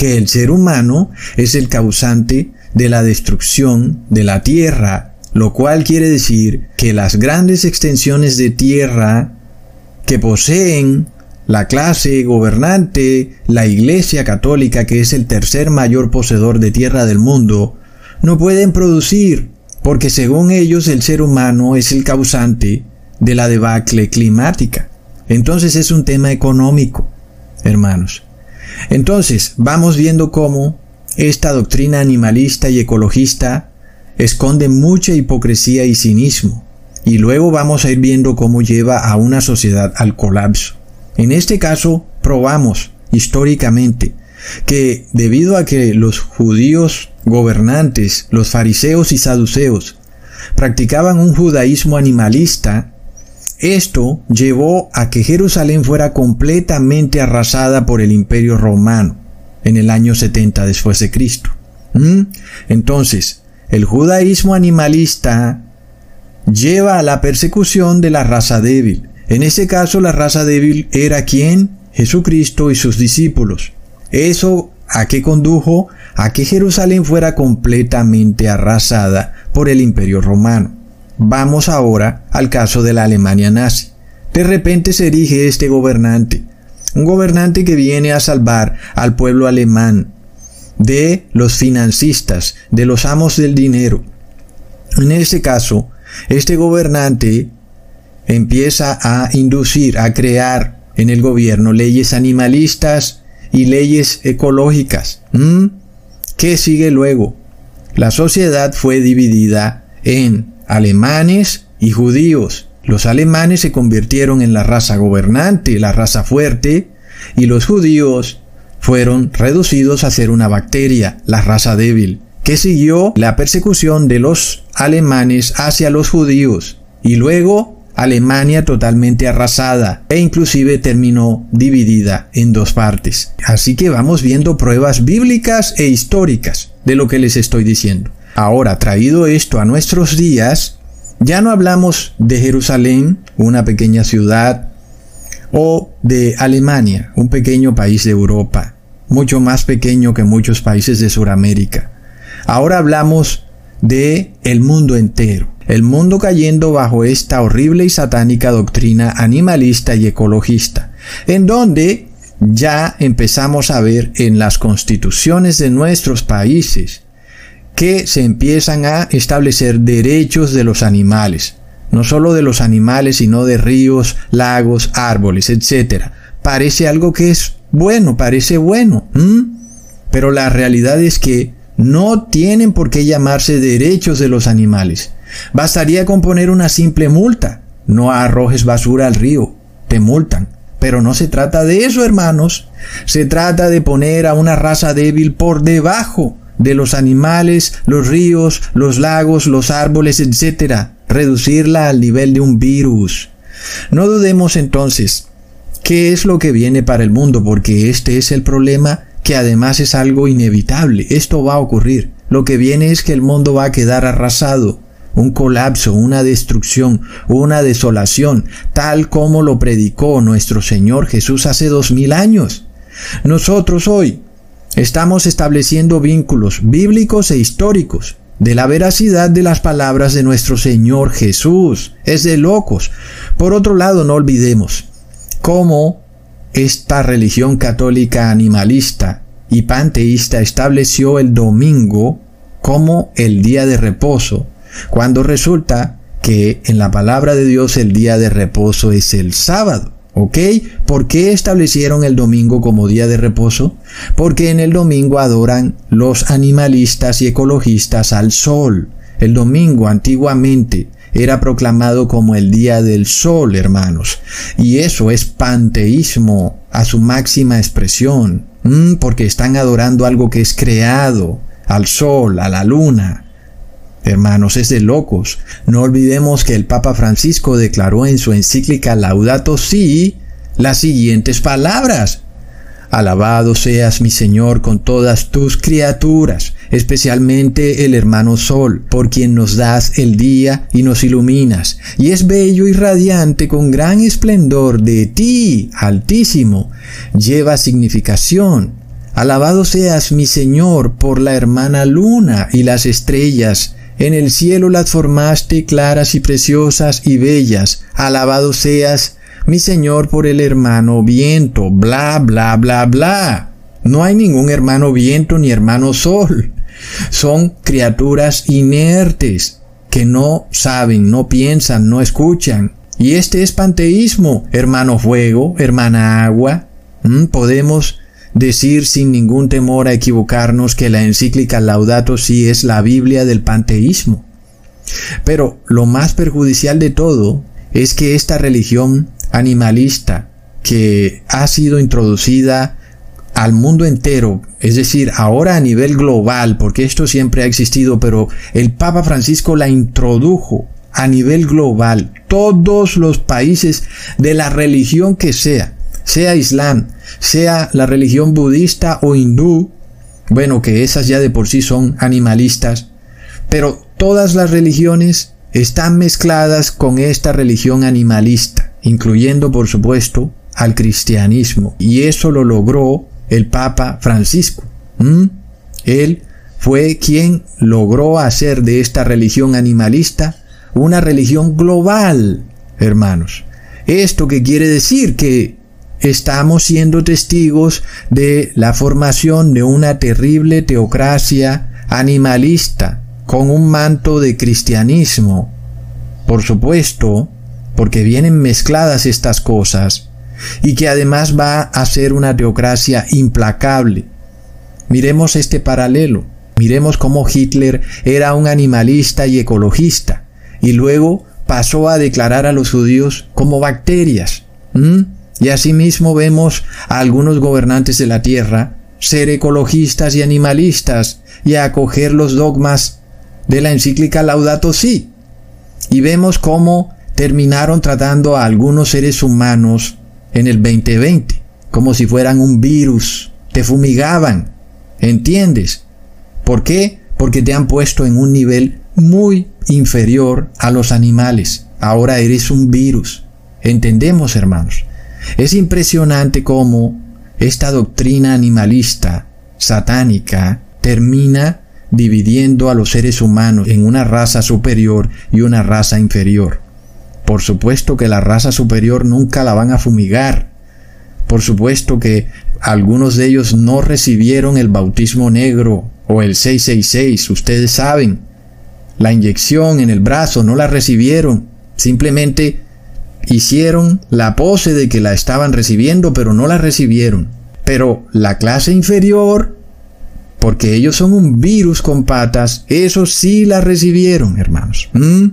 Que el ser humano es el causante de la destrucción de la tierra, lo cual quiere decir que las grandes extensiones de tierra que poseen la clase gobernante, la Iglesia Católica, que es el tercer mayor poseedor de tierra del mundo, no pueden producir, porque según ellos el ser humano es el causante de la debacle climática. Entonces es un tema económico, hermanos. Entonces, vamos viendo cómo esta doctrina animalista y ecologista esconde mucha hipocresía y cinismo, y luego vamos a ir viendo cómo lleva a una sociedad al colapso. En este caso, probamos históricamente que debido a que los judíos gobernantes, los fariseos y saduceos, practicaban un judaísmo animalista, esto llevó a que Jerusalén fuera completamente arrasada por el imperio romano en el año 70 después de Cristo. ¿Mm? Entonces, el judaísmo animalista lleva a la persecución de la raza débil. En ese caso, la raza débil era quien? Jesucristo y sus discípulos. Eso a qué condujo a que Jerusalén fuera completamente arrasada por el imperio romano. Vamos ahora al caso de la Alemania nazi. De repente se erige este gobernante, un gobernante que viene a salvar al pueblo alemán de los financistas, de los amos del dinero. En este caso, este gobernante empieza a inducir, a crear en el gobierno leyes animalistas y leyes ecológicas. ¿Mm? ¿Qué sigue luego? La sociedad fue dividida en alemanes y judíos. Los alemanes se convirtieron en la raza gobernante, la raza fuerte, y los judíos fueron reducidos a ser una bacteria, la raza débil, que siguió la persecución de los alemanes hacia los judíos, y luego Alemania totalmente arrasada e inclusive terminó dividida en dos partes. Así que vamos viendo pruebas bíblicas e históricas de lo que les estoy diciendo. Ahora, traído esto a nuestros días, ya no hablamos de Jerusalén, una pequeña ciudad, o de Alemania, un pequeño país de Europa, mucho más pequeño que muchos países de Sudamérica. Ahora hablamos de el mundo entero, el mundo cayendo bajo esta horrible y satánica doctrina animalista y ecologista, en donde ya empezamos a ver en las constituciones de nuestros países que se empiezan a establecer derechos de los animales, no solo de los animales, sino de ríos, lagos, árboles, etc. Parece algo que es bueno, parece bueno, pero la realidad es que no tienen por qué llamarse derechos de los animales. Bastaría con poner una simple multa. No arrojes basura al río, te multan. Pero no se trata de eso, hermanos. Se trata de poner a una raza débil por debajo de los animales, los ríos, los lagos, los árboles, etc. Reducirla al nivel de un virus. No dudemos entonces qué es lo que viene para el mundo, porque este es el problema que además es algo inevitable. Esto va a ocurrir. Lo que viene es que el mundo va a quedar arrasado un colapso, una destrucción, una desolación, tal como lo predicó nuestro Señor Jesús hace dos mil años. Nosotros hoy estamos estableciendo vínculos bíblicos e históricos de la veracidad de las palabras de nuestro Señor Jesús. Es de locos. Por otro lado, no olvidemos cómo esta religión católica animalista y panteísta estableció el domingo como el día de reposo cuando resulta que en la palabra de Dios el día de reposo es el sábado. ¿Ok? ¿Por qué establecieron el domingo como día de reposo? Porque en el domingo adoran los animalistas y ecologistas al sol. El domingo antiguamente era proclamado como el día del sol, hermanos. Y eso es panteísmo a su máxima expresión, porque están adorando algo que es creado, al sol, a la luna, Hermanos, es de locos. No olvidemos que el Papa Francisco declaró en su encíclica Laudato Si las siguientes palabras. Alabado seas mi Señor con todas tus criaturas, especialmente el hermano Sol, por quien nos das el día y nos iluminas, y es bello y radiante con gran esplendor de ti, Altísimo, lleva significación. Alabado seas mi Señor por la hermana Luna y las estrellas, en el cielo las formaste claras y preciosas y bellas. Alabado seas, mi Señor, por el hermano viento. Bla, bla, bla, bla. No hay ningún hermano viento ni hermano sol. Son criaturas inertes que no saben, no piensan, no escuchan. Y este es panteísmo, hermano fuego, hermana agua. ¿Mm? Podemos decir sin ningún temor a equivocarnos que la encíclica Laudato Si es la Biblia del panteísmo. Pero lo más perjudicial de todo es que esta religión animalista que ha sido introducida al mundo entero, es decir, ahora a nivel global, porque esto siempre ha existido, pero el Papa Francisco la introdujo a nivel global, todos los países de la religión que sea, sea Islam, sea la religión budista o hindú, bueno, que esas ya de por sí son animalistas, pero todas las religiones están mezcladas con esta religión animalista, incluyendo por supuesto al cristianismo, y eso lo logró el Papa Francisco. Él fue quien logró hacer de esta religión animalista una religión global, hermanos. Esto que quiere decir que estamos siendo testigos de la formación de una terrible teocracia animalista con un manto de cristianismo. Por supuesto, porque vienen mezcladas estas cosas, y que además va a ser una teocracia implacable. Miremos este paralelo. Miremos cómo Hitler era un animalista y ecologista, y luego pasó a declarar a los judíos como bacterias. Y asimismo vemos a algunos gobernantes de la tierra ser ecologistas y animalistas y acoger los dogmas de la encíclica Laudato Si. Y vemos cómo terminaron tratando a algunos seres humanos en el 2020 como si fueran un virus. Te fumigaban. ¿Entiendes? ¿Por qué? Porque te han puesto en un nivel muy inferior a los animales. Ahora eres un virus. ¿Entendemos, hermanos? Es impresionante cómo esta doctrina animalista, satánica, termina dividiendo a los seres humanos en una raza superior y una raza inferior. Por supuesto que la raza superior nunca la van a fumigar. Por supuesto que algunos de ellos no recibieron el bautismo negro o el 666, ustedes saben. La inyección en el brazo no la recibieron. Simplemente hicieron la pose de que la estaban recibiendo, pero no la recibieron. Pero la clase inferior, porque ellos son un virus con patas, eso sí la recibieron, hermanos. ¿Mm?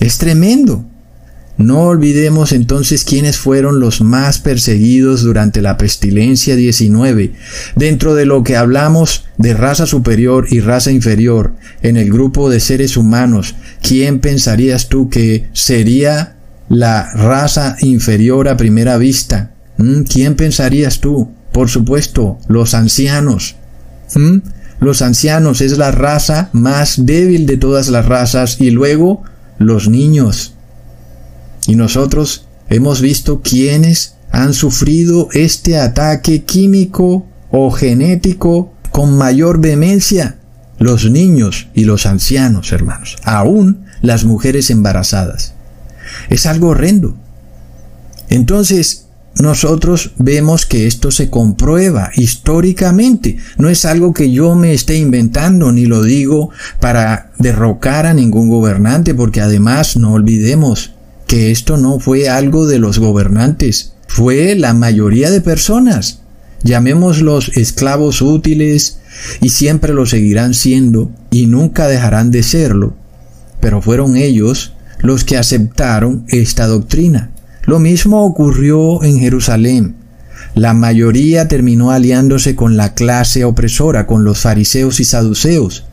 Es tremendo. No olvidemos entonces quiénes fueron los más perseguidos durante la pestilencia 19. Dentro de lo que hablamos de raza superior y raza inferior en el grupo de seres humanos, ¿quién pensarías tú que sería la raza inferior a primera vista? ¿Mm? ¿Quién pensarías tú? Por supuesto, los ancianos. ¿Mm? Los ancianos es la raza más débil de todas las razas y luego los niños. Y nosotros hemos visto quienes han sufrido este ataque químico o genético con mayor vehemencia. Los niños y los ancianos, hermanos. Aún las mujeres embarazadas. Es algo horrendo. Entonces, nosotros vemos que esto se comprueba históricamente. No es algo que yo me esté inventando ni lo digo para derrocar a ningún gobernante, porque además no olvidemos que esto no fue algo de los gobernantes, fue la mayoría de personas. Llamémoslos esclavos útiles y siempre lo seguirán siendo y nunca dejarán de serlo. Pero fueron ellos los que aceptaron esta doctrina. Lo mismo ocurrió en Jerusalén. La mayoría terminó aliándose con la clase opresora, con los fariseos y saduceos,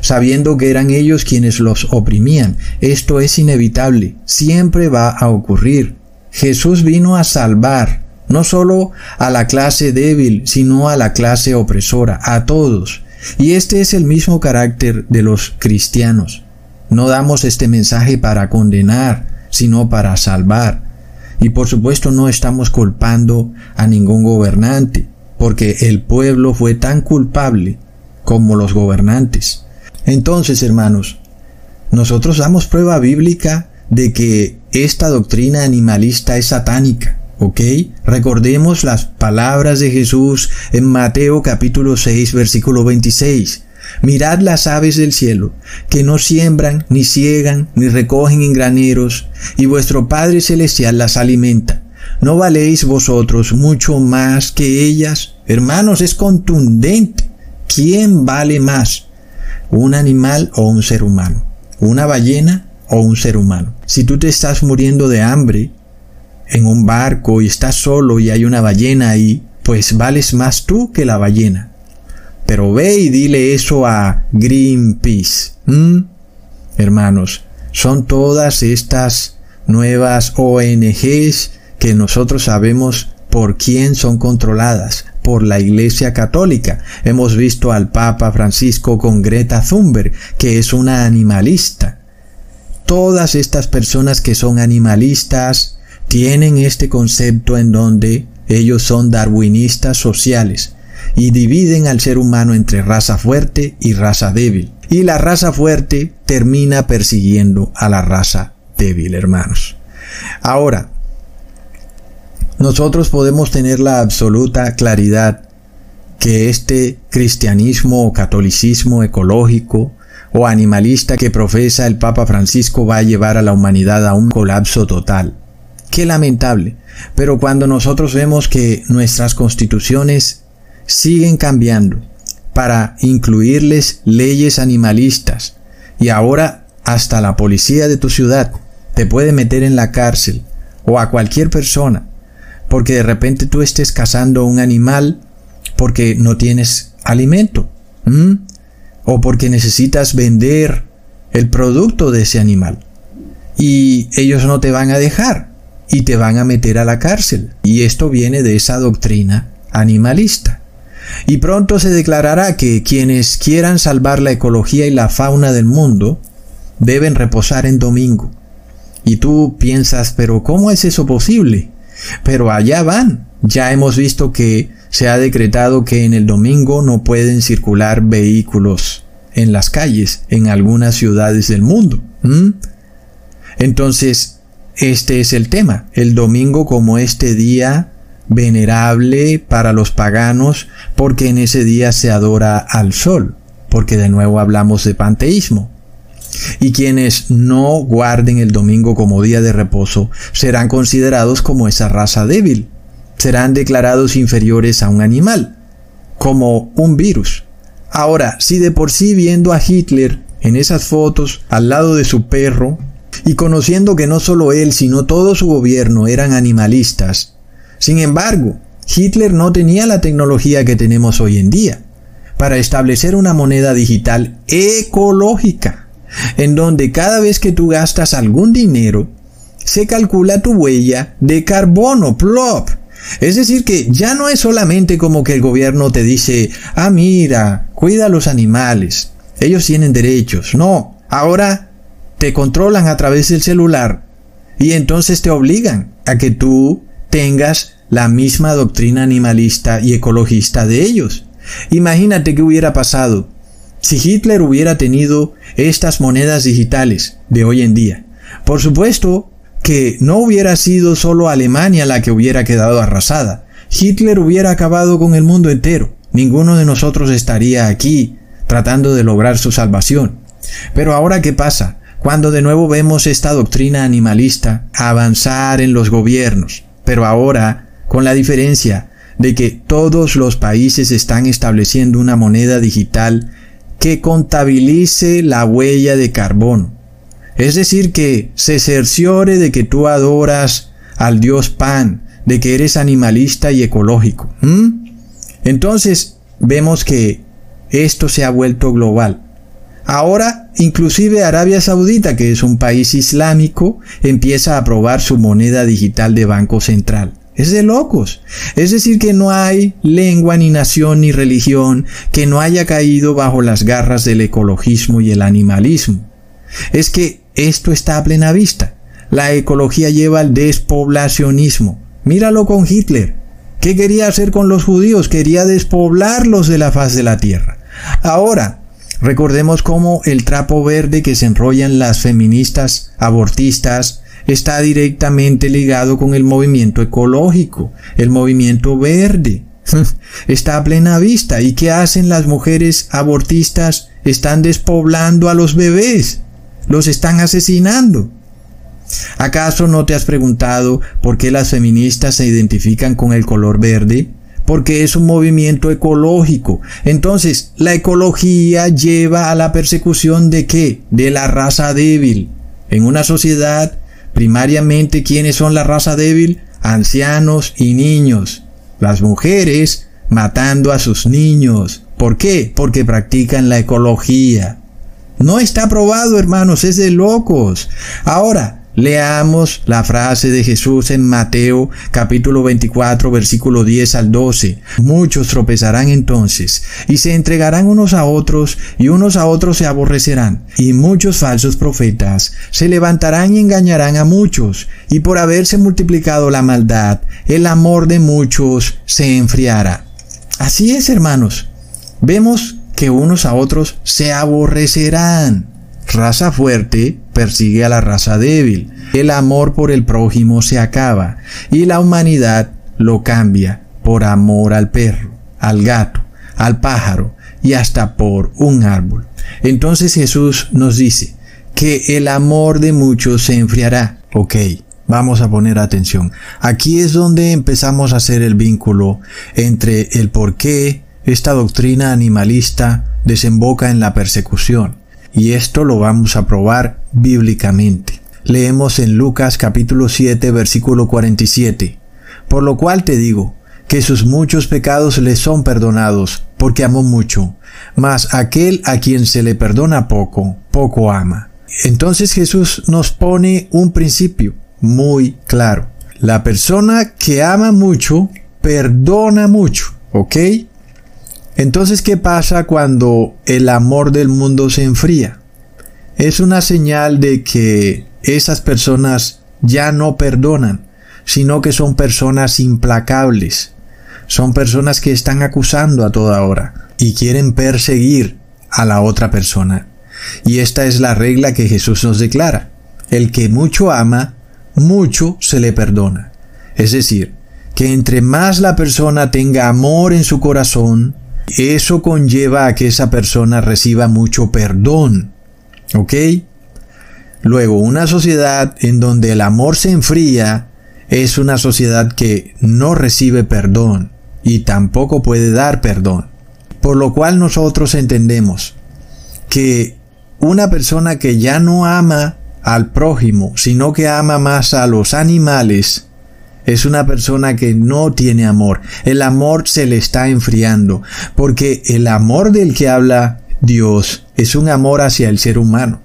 sabiendo que eran ellos quienes los oprimían. Esto es inevitable, siempre va a ocurrir. Jesús vino a salvar no solo a la clase débil, sino a la clase opresora, a todos. Y este es el mismo carácter de los cristianos. No damos este mensaje para condenar, sino para salvar. Y por supuesto no estamos culpando a ningún gobernante, porque el pueblo fue tan culpable como los gobernantes. Entonces, hermanos, nosotros damos prueba bíblica de que esta doctrina animalista es satánica, ¿ok? Recordemos las palabras de Jesús en Mateo capítulo 6 versículo 26. Mirad las aves del cielo, que no siembran, ni ciegan, ni recogen en graneros, y vuestro Padre Celestial las alimenta. ¿No valéis vosotros mucho más que ellas? Hermanos, es contundente. ¿Quién vale más? ¿Un animal o un ser humano? ¿Una ballena o un ser humano? Si tú te estás muriendo de hambre en un barco y estás solo y hay una ballena ahí, pues vales más tú que la ballena. Pero ve y dile eso a Greenpeace. Hermanos, son todas estas nuevas ONGs que nosotros sabemos por quién son controladas, por la Iglesia Católica. Hemos visto al Papa Francisco con Greta Thunberg, que es una animalista. Todas estas personas que son animalistas tienen este concepto en donde ellos son darwinistas sociales y dividen al ser humano entre raza fuerte y raza débil. Y la raza fuerte termina persiguiendo a la raza débil, hermanos. Ahora, nosotros podemos tener la absoluta claridad que este cristianismo o catolicismo ecológico o animalista que profesa el Papa Francisco va a llevar a la humanidad a un colapso total. Qué lamentable. Pero cuando nosotros vemos que nuestras constituciones siguen cambiando para incluirles leyes animalistas. Y ahora hasta la policía de tu ciudad te puede meter en la cárcel o a cualquier persona porque de repente tú estés cazando un animal porque no tienes alimento o porque necesitas vender el producto de ese animal. Y ellos no te van a dejar y te van a meter a la cárcel. Y esto viene de esa doctrina animalista. Y pronto se declarará que quienes quieran salvar la ecología y la fauna del mundo deben reposar en domingo. Y tú piensas, pero ¿cómo es eso posible? Pero allá van. Ya hemos visto que se ha decretado que en el domingo no pueden circular vehículos en las calles en algunas ciudades del mundo. Entonces, este es el tema. El domingo como este día venerable para los paganos porque en ese día se adora al sol, porque de nuevo hablamos de panteísmo. Y quienes no guarden el domingo como día de reposo serán considerados como esa raza débil, serán declarados inferiores a un animal, como un virus. Ahora, si de por sí viendo a Hitler en esas fotos al lado de su perro, y conociendo que no solo él, sino todo su gobierno eran animalistas. Sin embargo, Hitler no tenía la tecnología que tenemos hoy en día para establecer una moneda digital ecológica, en donde cada vez que tú gastas algún dinero, se calcula tu huella de carbono, plop. Es decir, que ya no es solamente como que el gobierno te dice, ah, mira, cuida a los animales, ellos tienen derechos. No, ahora te controlan a través del celular y entonces te obligan a que tú tengas la misma doctrina animalista y ecologista de ellos. Imagínate qué hubiera pasado si Hitler hubiera tenido estas monedas digitales de hoy en día. Por supuesto que no hubiera sido solo Alemania la que hubiera quedado arrasada. Hitler hubiera acabado con el mundo entero. Ninguno de nosotros estaría aquí tratando de lograr su salvación. Pero ahora, ¿qué pasa? Cuando de nuevo vemos esta doctrina animalista avanzar en los gobiernos, pero ahora con la diferencia de que todos los países están estableciendo una moneda digital que contabilice la huella de carbono. Es decir, que se cerciore de que tú adoras al dios Pan, de que eres animalista y ecológico. Entonces, vemos que esto se ha vuelto global. Ahora, inclusive Arabia Saudita, que es un país islámico, empieza a aprobar su moneda digital de Banco Central. Es de locos. Es decir, que no hay lengua, ni nación, ni religión que no haya caído bajo las garras del ecologismo y el animalismo. Es que esto está a plena vista. La ecología lleva al despoblacionismo. Míralo con Hitler. ¿Qué quería hacer con los judíos? Quería despoblarlos de la faz de la tierra. Ahora, recordemos cómo el trapo verde que se enrollan las feministas abortistas, está directamente ligado con el movimiento ecológico, el movimiento verde. está a plena vista. ¿Y qué hacen las mujeres abortistas? Están despoblando a los bebés. Los están asesinando. ¿Acaso no te has preguntado por qué las feministas se identifican con el color verde? Porque es un movimiento ecológico. Entonces, la ecología lleva a la persecución de qué? De la raza débil. En una sociedad Primariamente, ¿quiénes son la raza débil? Ancianos y niños. Las mujeres matando a sus niños. ¿Por qué? Porque practican la ecología. No está probado, hermanos, es de locos. Ahora, Leamos la frase de Jesús en Mateo capítulo 24 versículo 10 al 12. Muchos tropezarán entonces y se entregarán unos a otros y unos a otros se aborrecerán. Y muchos falsos profetas se levantarán y engañarán a muchos. Y por haberse multiplicado la maldad, el amor de muchos se enfriará. Así es, hermanos. Vemos que unos a otros se aborrecerán raza fuerte persigue a la raza débil. El amor por el prójimo se acaba y la humanidad lo cambia por amor al perro, al gato, al pájaro y hasta por un árbol. Entonces Jesús nos dice que el amor de muchos se enfriará. Ok, vamos a poner atención. Aquí es donde empezamos a hacer el vínculo entre el por qué esta doctrina animalista desemboca en la persecución y esto lo vamos a probar bíblicamente. Leemos en Lucas capítulo 7 versículo 47. Por lo cual te digo, que sus muchos pecados le son perdonados, porque amó mucho, mas aquel a quien se le perdona poco, poco ama. Entonces Jesús nos pone un principio muy claro. La persona que ama mucho, perdona mucho, ¿ok? Entonces, ¿qué pasa cuando el amor del mundo se enfría? Es una señal de que esas personas ya no perdonan, sino que son personas implacables. Son personas que están acusando a toda hora y quieren perseguir a la otra persona. Y esta es la regla que Jesús nos declara. El que mucho ama, mucho se le perdona. Es decir, que entre más la persona tenga amor en su corazón, eso conlleva a que esa persona reciba mucho perdón. ¿Ok? Luego, una sociedad en donde el amor se enfría es una sociedad que no recibe perdón y tampoco puede dar perdón. Por lo cual nosotros entendemos que una persona que ya no ama al prójimo, sino que ama más a los animales, es una persona que no tiene amor. El amor se le está enfriando, porque el amor del que habla Dios es un amor hacia el ser humano.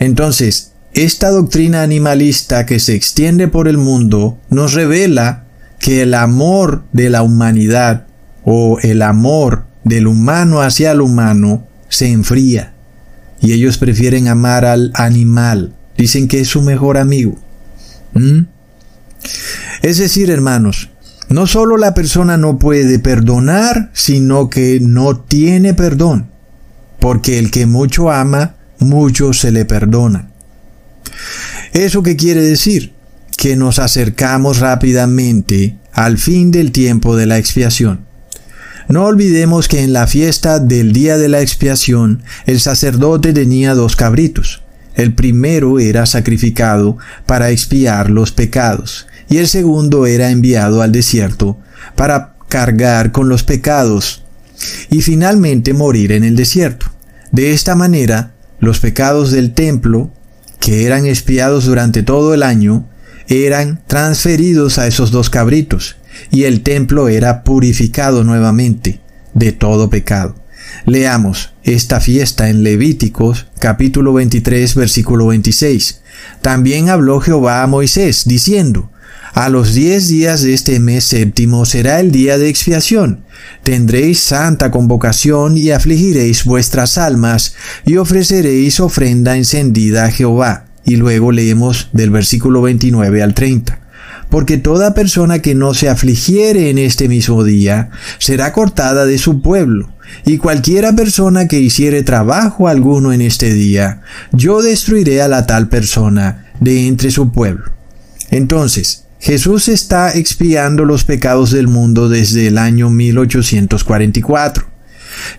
Entonces, esta doctrina animalista que se extiende por el mundo nos revela que el amor de la humanidad o el amor del humano hacia el humano se enfría y ellos prefieren amar al animal. Dicen que es su mejor amigo. ¿Mm? Es decir, hermanos, no solo la persona no puede perdonar, sino que no tiene perdón, porque el que mucho ama, mucho se le perdona. ¿Eso qué quiere decir? Que nos acercamos rápidamente al fin del tiempo de la expiación. No olvidemos que en la fiesta del día de la expiación el sacerdote tenía dos cabritos. El primero era sacrificado para expiar los pecados y el segundo era enviado al desierto para cargar con los pecados y finalmente morir en el desierto. De esta manera, los pecados del templo, que eran expiados durante todo el año, eran transferidos a esos dos cabritos, y el templo era purificado nuevamente de todo pecado. Leamos esta fiesta en Levíticos capítulo 23 versículo 26. También habló Jehová a Moisés, diciendo, a los diez días de este mes séptimo será el día de expiación. Tendréis santa convocación y afligiréis vuestras almas y ofreceréis ofrenda encendida a Jehová. Y luego leemos del versículo 29 al 30 porque toda persona que no se afligiere en este mismo día será cortada de su pueblo, y cualquiera persona que hiciere trabajo alguno en este día, yo destruiré a la tal persona de entre su pueblo. Entonces, Jesús está expiando los pecados del mundo desde el año 1844.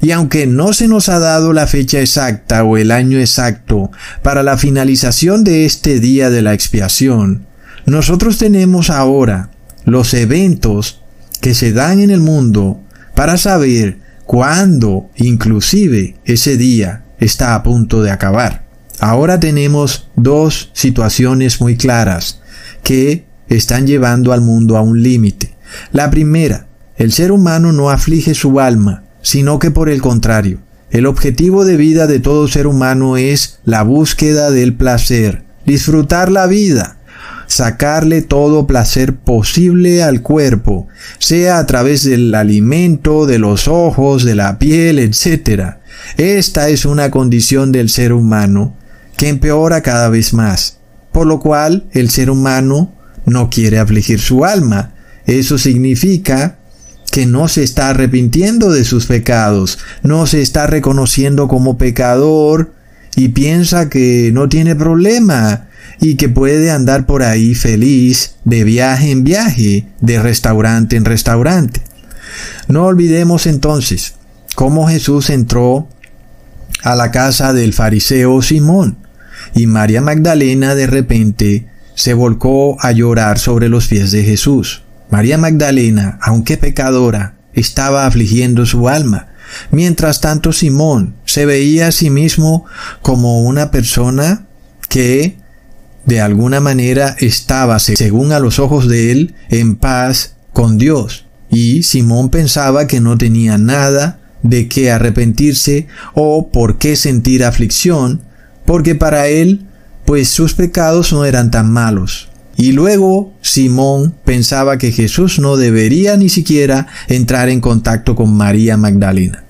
Y aunque no se nos ha dado la fecha exacta o el año exacto para la finalización de este día de la expiación, nosotros tenemos ahora los eventos que se dan en el mundo para saber cuándo inclusive ese día está a punto de acabar. Ahora tenemos dos situaciones muy claras que están llevando al mundo a un límite. La primera, el ser humano no aflige su alma, sino que por el contrario, el objetivo de vida de todo ser humano es la búsqueda del placer, disfrutar la vida, sacarle todo placer posible al cuerpo, sea a través del alimento, de los ojos, de la piel, etc. Esta es una condición del ser humano que empeora cada vez más, por lo cual el ser humano no quiere afligir su alma. Eso significa que no se está arrepintiendo de sus pecados, no se está reconociendo como pecador y piensa que no tiene problema y que puede andar por ahí feliz de viaje en viaje, de restaurante en restaurante. No olvidemos entonces cómo Jesús entró a la casa del fariseo Simón y María Magdalena de repente se volcó a llorar sobre los pies de Jesús. María Magdalena, aunque pecadora, estaba afligiendo su alma. Mientras tanto Simón se veía a sí mismo como una persona que de alguna manera estaba, según a los ojos de él, en paz con Dios. Y Simón pensaba que no tenía nada de qué arrepentirse o por qué sentir aflicción, porque para él pues sus pecados no eran tan malos. Y luego Simón pensaba que Jesús no debería ni siquiera entrar en contacto con María Magdalena.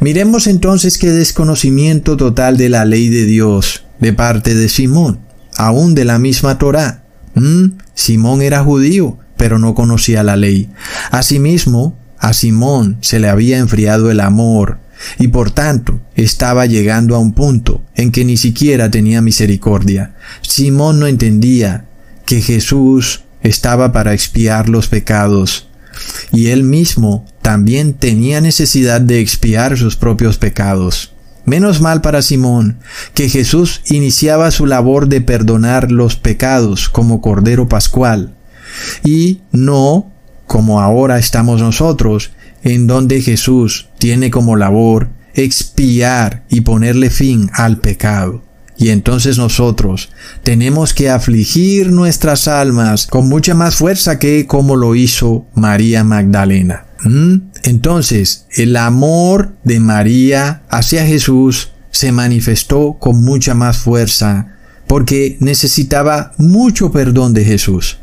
Miremos entonces qué desconocimiento total de la ley de Dios de parte de Simón, aún de la misma Torá. ¿Mm? Simón era judío, pero no conocía la ley. Asimismo, a Simón se le había enfriado el amor y por tanto estaba llegando a un punto en que ni siquiera tenía misericordia. Simón no entendía que Jesús estaba para expiar los pecados y él mismo también tenía necesidad de expiar sus propios pecados. Menos mal para Simón que Jesús iniciaba su labor de perdonar los pecados como Cordero Pascual y no como ahora estamos nosotros, en donde Jesús tiene como labor expiar y ponerle fin al pecado. Y entonces nosotros tenemos que afligir nuestras almas con mucha más fuerza que como lo hizo María Magdalena. ¿Mm? Entonces, el amor de María hacia Jesús se manifestó con mucha más fuerza porque necesitaba mucho perdón de Jesús.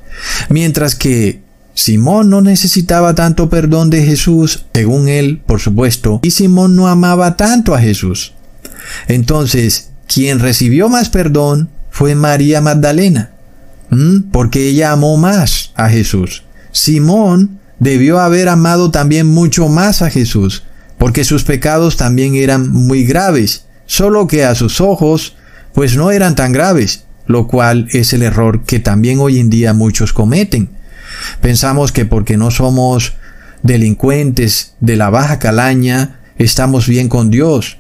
Mientras que Simón no necesitaba tanto perdón de Jesús, según él, por supuesto, y Simón no amaba tanto a Jesús. Entonces, quien recibió más perdón fue María Magdalena, porque ella amó más a Jesús. Simón debió haber amado también mucho más a Jesús, porque sus pecados también eran muy graves, solo que a sus ojos, pues no eran tan graves, lo cual es el error que también hoy en día muchos cometen. Pensamos que porque no somos delincuentes de la baja calaña, estamos bien con Dios,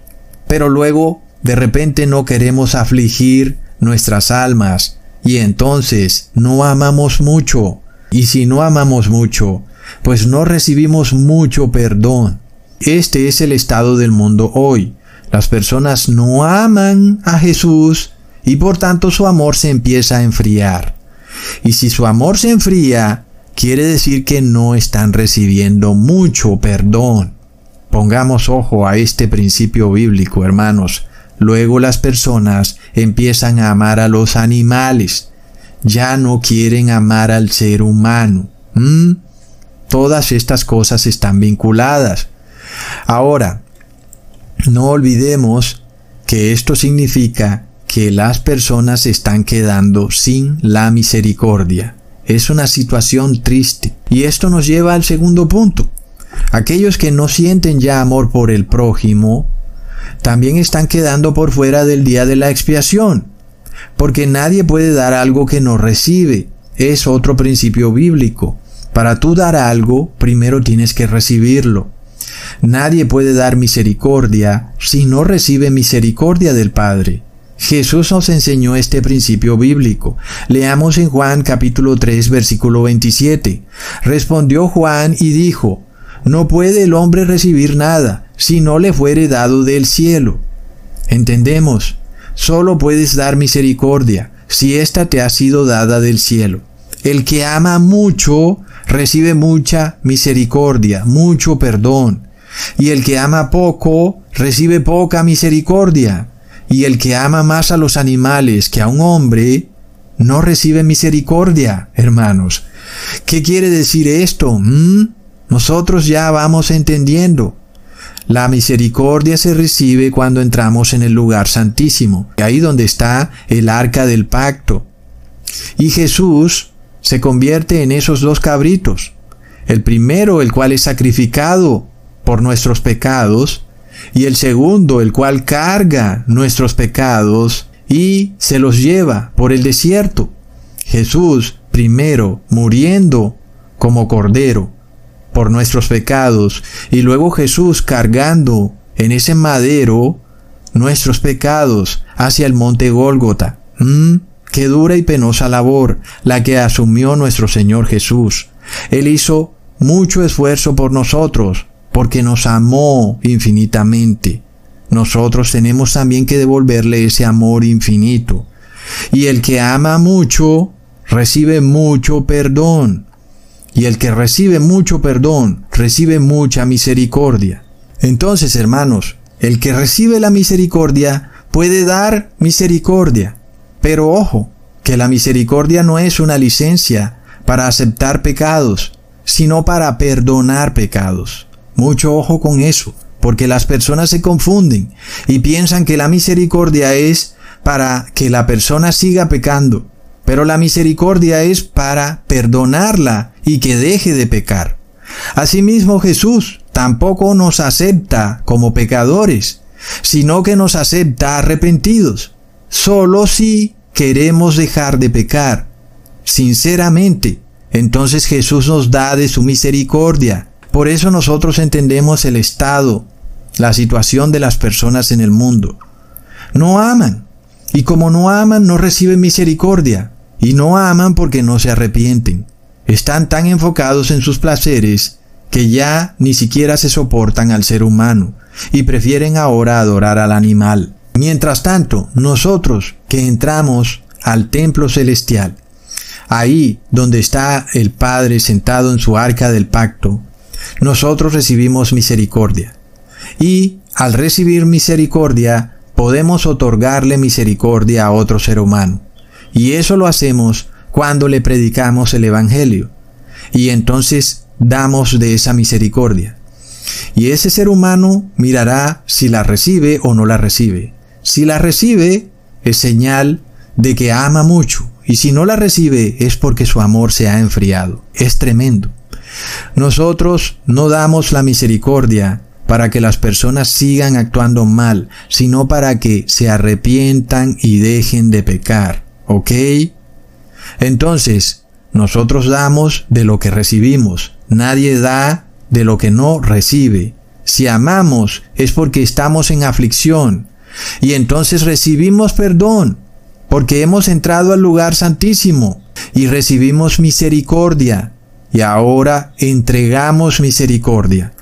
pero luego de repente no queremos afligir nuestras almas y entonces no amamos mucho. Y si no amamos mucho, pues no recibimos mucho perdón. Este es el estado del mundo hoy. Las personas no aman a Jesús y por tanto su amor se empieza a enfriar. Y si su amor se enfría, quiere decir que no están recibiendo mucho perdón. Pongamos ojo a este principio bíblico, hermanos. Luego las personas empiezan a amar a los animales. Ya no quieren amar al ser humano. ¿Mm? Todas estas cosas están vinculadas. Ahora, no olvidemos que esto significa que las personas están quedando sin la misericordia. Es una situación triste. Y esto nos lleva al segundo punto. Aquellos que no sienten ya amor por el prójimo, también están quedando por fuera del día de la expiación, porque nadie puede dar algo que no recibe. Es otro principio bíblico. Para tú dar algo, primero tienes que recibirlo. Nadie puede dar misericordia si no recibe misericordia del Padre. Jesús nos enseñó este principio bíblico. Leamos en Juan capítulo 3 versículo 27. Respondió Juan y dijo, No puede el hombre recibir nada si no le fuere dado del cielo. Entendemos, solo puedes dar misericordia si ésta te ha sido dada del cielo. El que ama mucho recibe mucha misericordia, mucho perdón. Y el que ama poco recibe poca misericordia. Y el que ama más a los animales que a un hombre, no recibe misericordia, hermanos. ¿Qué quiere decir esto? ¿Mm? Nosotros ya vamos entendiendo. La misericordia se recibe cuando entramos en el lugar santísimo, ahí donde está el arca del pacto. Y Jesús se convierte en esos dos cabritos. El primero, el cual es sacrificado por nuestros pecados, y el segundo, el cual carga nuestros pecados y se los lleva por el desierto. Jesús primero muriendo como cordero por nuestros pecados y luego Jesús cargando en ese madero nuestros pecados hacia el monte Gólgota. ¿Mm? Qué dura y penosa labor la que asumió nuestro Señor Jesús. Él hizo mucho esfuerzo por nosotros, porque nos amó infinitamente. Nosotros tenemos también que devolverle ese amor infinito. Y el que ama mucho, recibe mucho perdón. Y el que recibe mucho perdón, recibe mucha misericordia. Entonces, hermanos, el que recibe la misericordia puede dar misericordia. Pero ojo, que la misericordia no es una licencia para aceptar pecados, sino para perdonar pecados. Mucho ojo con eso, porque las personas se confunden y piensan que la misericordia es para que la persona siga pecando, pero la misericordia es para perdonarla y que deje de pecar. Asimismo Jesús tampoco nos acepta como pecadores, sino que nos acepta arrepentidos, solo si queremos dejar de pecar. Sinceramente, entonces Jesús nos da de su misericordia por eso nosotros entendemos el estado, la situación de las personas en el mundo. No aman. Y como no aman, no reciben misericordia. Y no aman porque no se arrepienten. Están tan enfocados en sus placeres que ya ni siquiera se soportan al ser humano y prefieren ahora adorar al animal. Mientras tanto, nosotros que entramos al templo celestial, ahí donde está el Padre sentado en su arca del pacto, nosotros recibimos misericordia. Y al recibir misericordia, podemos otorgarle misericordia a otro ser humano. Y eso lo hacemos cuando le predicamos el Evangelio. Y entonces damos de esa misericordia. Y ese ser humano mirará si la recibe o no la recibe. Si la recibe, es señal de que ama mucho. Y si no la recibe, es porque su amor se ha enfriado. Es tremendo. Nosotros no damos la misericordia para que las personas sigan actuando mal, sino para que se arrepientan y dejen de pecar. ¿Ok? Entonces, nosotros damos de lo que recibimos. Nadie da de lo que no recibe. Si amamos es porque estamos en aflicción. Y entonces recibimos perdón, porque hemos entrado al lugar santísimo y recibimos misericordia. Y ahora entregamos misericordia.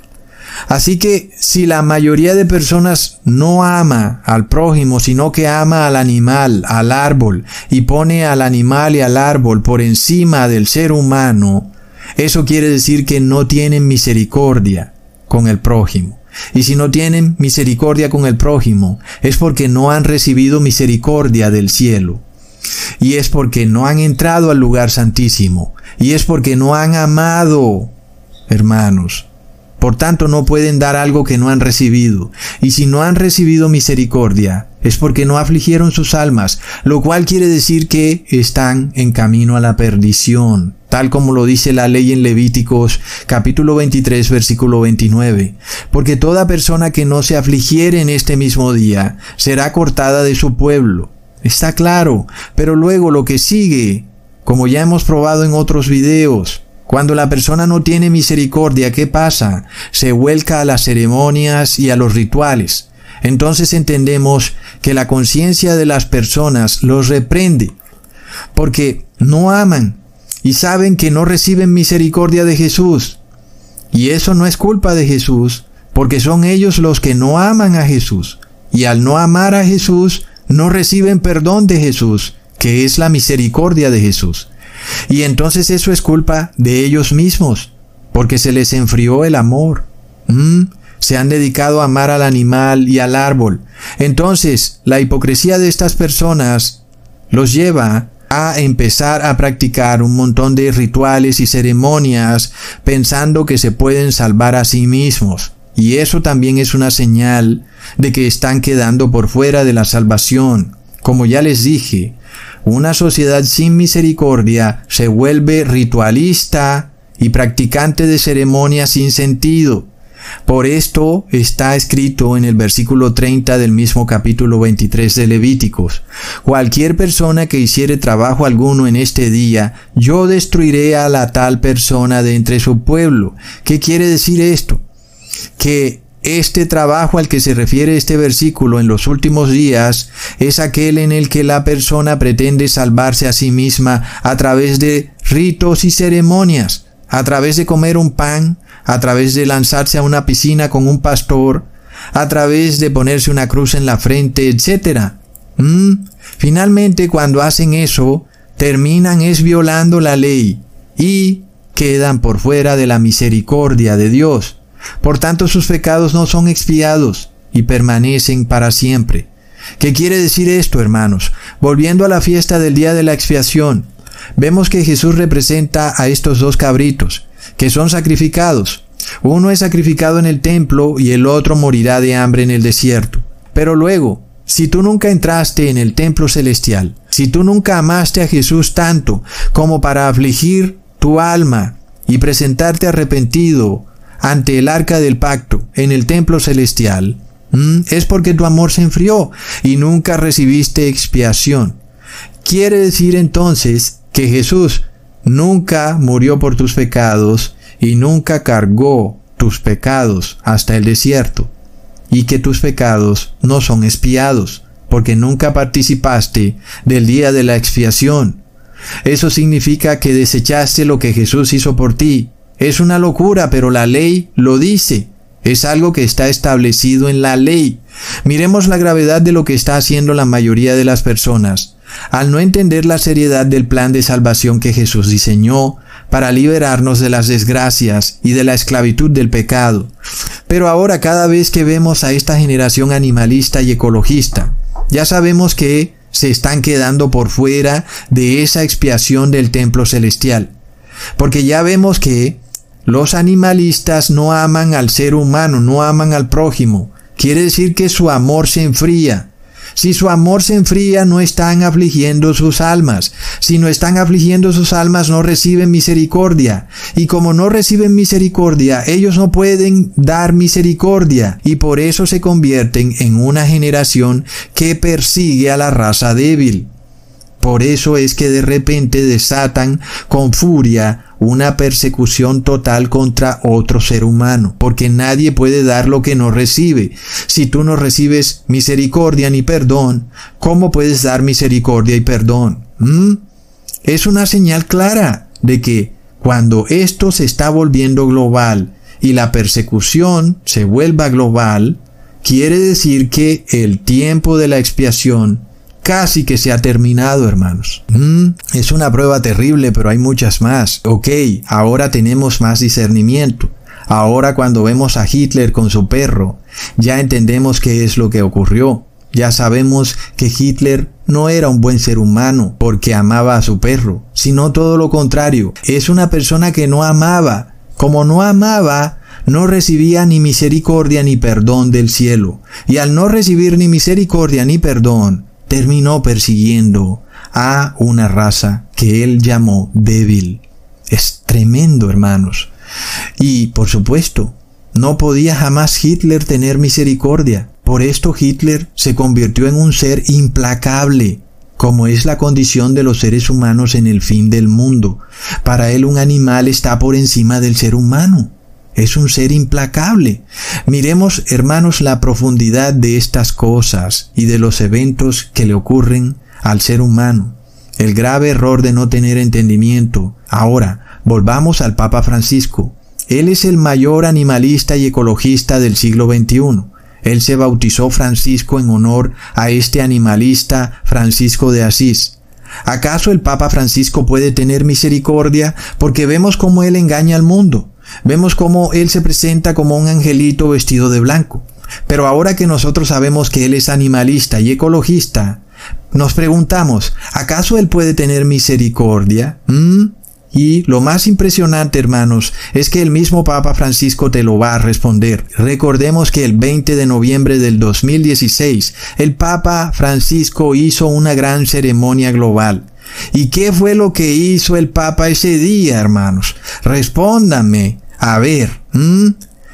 Así que si la mayoría de personas no ama al prójimo, sino que ama al animal, al árbol, y pone al animal y al árbol por encima del ser humano, eso quiere decir que no tienen misericordia con el prójimo. Y si no tienen misericordia con el prójimo, es porque no han recibido misericordia del cielo. Y es porque no han entrado al lugar santísimo. Y es porque no han amado, hermanos. Por tanto, no pueden dar algo que no han recibido. Y si no han recibido misericordia, es porque no afligieron sus almas, lo cual quiere decir que están en camino a la perdición, tal como lo dice la ley en Levíticos capítulo 23 versículo 29. Porque toda persona que no se afligiere en este mismo día será cortada de su pueblo. Está claro, pero luego lo que sigue, como ya hemos probado en otros videos, cuando la persona no tiene misericordia, ¿qué pasa? Se vuelca a las ceremonias y a los rituales. Entonces entendemos que la conciencia de las personas los reprende, porque no aman y saben que no reciben misericordia de Jesús. Y eso no es culpa de Jesús, porque son ellos los que no aman a Jesús. Y al no amar a Jesús, no reciben perdón de Jesús, que es la misericordia de Jesús. Y entonces eso es culpa de ellos mismos, porque se les enfrió el amor. ¿Mm? Se han dedicado a amar al animal y al árbol. Entonces, la hipocresía de estas personas los lleva a empezar a practicar un montón de rituales y ceremonias pensando que se pueden salvar a sí mismos. Y eso también es una señal de que están quedando por fuera de la salvación. Como ya les dije, una sociedad sin misericordia se vuelve ritualista y practicante de ceremonias sin sentido. Por esto está escrito en el versículo 30 del mismo capítulo 23 de Levíticos. Cualquier persona que hiciere trabajo alguno en este día, yo destruiré a la tal persona de entre su pueblo. ¿Qué quiere decir esto? Que este trabajo al que se refiere este versículo en los últimos días es aquel en el que la persona pretende salvarse a sí misma a través de ritos y ceremonias, a través de comer un pan, a través de lanzarse a una piscina con un pastor, a través de ponerse una cruz en la frente, etc. ¿Mm? Finalmente, cuando hacen eso, terminan es violando la ley y quedan por fuera de la misericordia de Dios. Por tanto, sus pecados no son expiados y permanecen para siempre. ¿Qué quiere decir esto, hermanos? Volviendo a la fiesta del día de la expiación, vemos que Jesús representa a estos dos cabritos, que son sacrificados. Uno es sacrificado en el templo y el otro morirá de hambre en el desierto. Pero luego, si tú nunca entraste en el templo celestial, si tú nunca amaste a Jesús tanto como para afligir tu alma y presentarte arrepentido ante el arca del pacto en el templo celestial, es porque tu amor se enfrió y nunca recibiste expiación. Quiere decir entonces que Jesús nunca murió por tus pecados y nunca cargó tus pecados hasta el desierto, y que tus pecados no son expiados, porque nunca participaste del día de la expiación. Eso significa que desechaste lo que Jesús hizo por ti es una locura, pero la ley lo dice. Es algo que está establecido en la ley. Miremos la gravedad de lo que está haciendo la mayoría de las personas. Al no entender la seriedad del plan de salvación que Jesús diseñó para liberarnos de las desgracias y de la esclavitud del pecado. Pero ahora cada vez que vemos a esta generación animalista y ecologista, ya sabemos que se están quedando por fuera de esa expiación del templo celestial. Porque ya vemos que los animalistas no aman al ser humano, no aman al prójimo. Quiere decir que su amor se enfría. Si su amor se enfría, no están afligiendo sus almas. Si no están afligiendo sus almas, no reciben misericordia. Y como no reciben misericordia, ellos no pueden dar misericordia. Y por eso se convierten en una generación que persigue a la raza débil. Por eso es que de repente desatan con furia una persecución total contra otro ser humano, porque nadie puede dar lo que no recibe. Si tú no recibes misericordia ni perdón, ¿cómo puedes dar misericordia y perdón? ¿Mm? Es una señal clara de que cuando esto se está volviendo global y la persecución se vuelva global, quiere decir que el tiempo de la expiación casi que se ha terminado, hermanos. Mm, es una prueba terrible, pero hay muchas más. Ok, ahora tenemos más discernimiento. Ahora cuando vemos a Hitler con su perro, ya entendemos qué es lo que ocurrió. Ya sabemos que Hitler no era un buen ser humano porque amaba a su perro, sino todo lo contrario. Es una persona que no amaba. Como no amaba, no recibía ni misericordia ni perdón del cielo. Y al no recibir ni misericordia ni perdón, terminó persiguiendo a una raza que él llamó débil. Es tremendo, hermanos. Y, por supuesto, no podía jamás Hitler tener misericordia. Por esto Hitler se convirtió en un ser implacable, como es la condición de los seres humanos en el fin del mundo. Para él un animal está por encima del ser humano. Es un ser implacable. Miremos, hermanos, la profundidad de estas cosas y de los eventos que le ocurren al ser humano. El grave error de no tener entendimiento. Ahora, volvamos al Papa Francisco. Él es el mayor animalista y ecologista del siglo XXI. Él se bautizó Francisco en honor a este animalista Francisco de Asís. ¿Acaso el Papa Francisco puede tener misericordia porque vemos cómo él engaña al mundo? Vemos cómo Él se presenta como un angelito vestido de blanco. Pero ahora que nosotros sabemos que Él es animalista y ecologista, nos preguntamos, ¿acaso Él puede tener misericordia? ¿Mm? Y lo más impresionante, hermanos, es que el mismo Papa Francisco te lo va a responder. Recordemos que el 20 de noviembre del 2016, el Papa Francisco hizo una gran ceremonia global. ¿Y qué fue lo que hizo el Papa ese día, hermanos? Respóndame. A ver,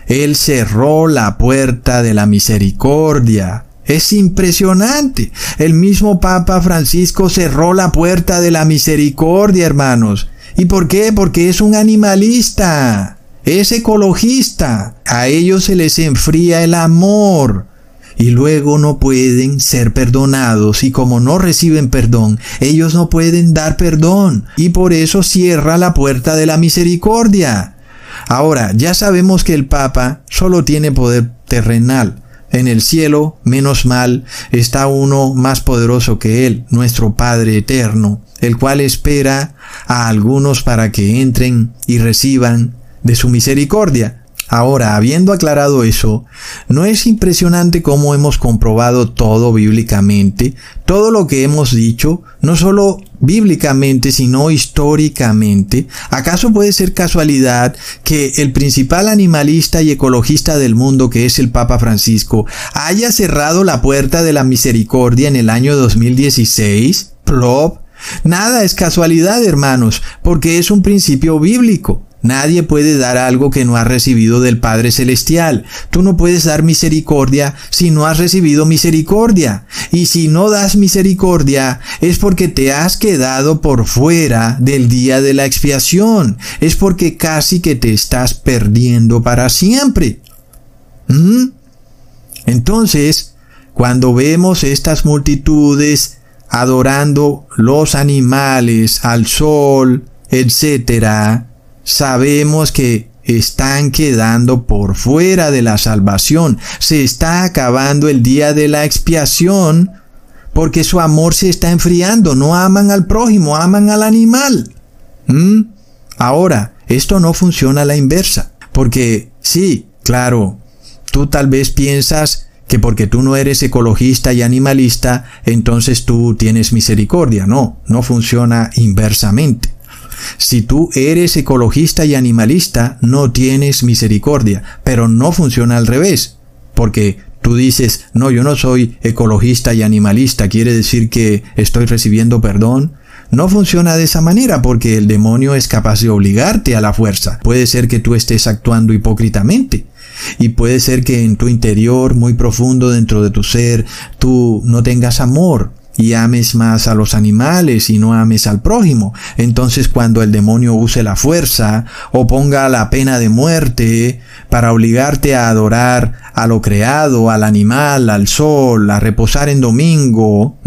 Él cerró la puerta de la misericordia. Es impresionante. El mismo Papa Francisco cerró la puerta de la misericordia, hermanos. ¿Y por qué? Porque es un animalista. Es ecologista. A ellos se les enfría el amor y luego no pueden ser perdonados y como no reciben perdón, ellos no pueden dar perdón y por eso cierra la puerta de la misericordia. Ahora, ya sabemos que el Papa solo tiene poder terrenal. En el cielo, menos mal, está uno más poderoso que Él, nuestro Padre eterno, el cual espera a algunos para que entren y reciban de su misericordia. Ahora, habiendo aclarado eso, ¿no es impresionante cómo hemos comprobado todo bíblicamente? Todo lo que hemos dicho, no solo bíblicamente, sino históricamente. ¿Acaso puede ser casualidad que el principal animalista y ecologista del mundo, que es el Papa Francisco, haya cerrado la puerta de la misericordia en el año 2016? Plop. Nada es casualidad, hermanos, porque es un principio bíblico. Nadie puede dar algo que no ha recibido del Padre Celestial. Tú no puedes dar misericordia si no has recibido misericordia. Y si no das misericordia es porque te has quedado por fuera del día de la expiación. Es porque casi que te estás perdiendo para siempre. ¿Mm? Entonces, cuando vemos estas multitudes adorando los animales, al sol, etcétera, sabemos que están quedando por fuera de la salvación. Se está acabando el día de la expiación porque su amor se está enfriando. No aman al prójimo, aman al animal. ¿Mm? Ahora, esto no funciona a la inversa. Porque sí, claro, tú tal vez piensas que porque tú no eres ecologista y animalista, entonces tú tienes misericordia. No, no funciona inversamente. Si tú eres ecologista y animalista, no tienes misericordia, pero no funciona al revés, porque tú dices, no, yo no soy ecologista y animalista, quiere decir que estoy recibiendo perdón. No funciona de esa manera porque el demonio es capaz de obligarte a la fuerza. Puede ser que tú estés actuando hipócritamente. Y puede ser que en tu interior, muy profundo dentro de tu ser, tú no tengas amor y ames más a los animales y no ames al prójimo. Entonces cuando el demonio use la fuerza o ponga la pena de muerte para obligarte a adorar a lo creado, al animal, al sol, a reposar en domingo,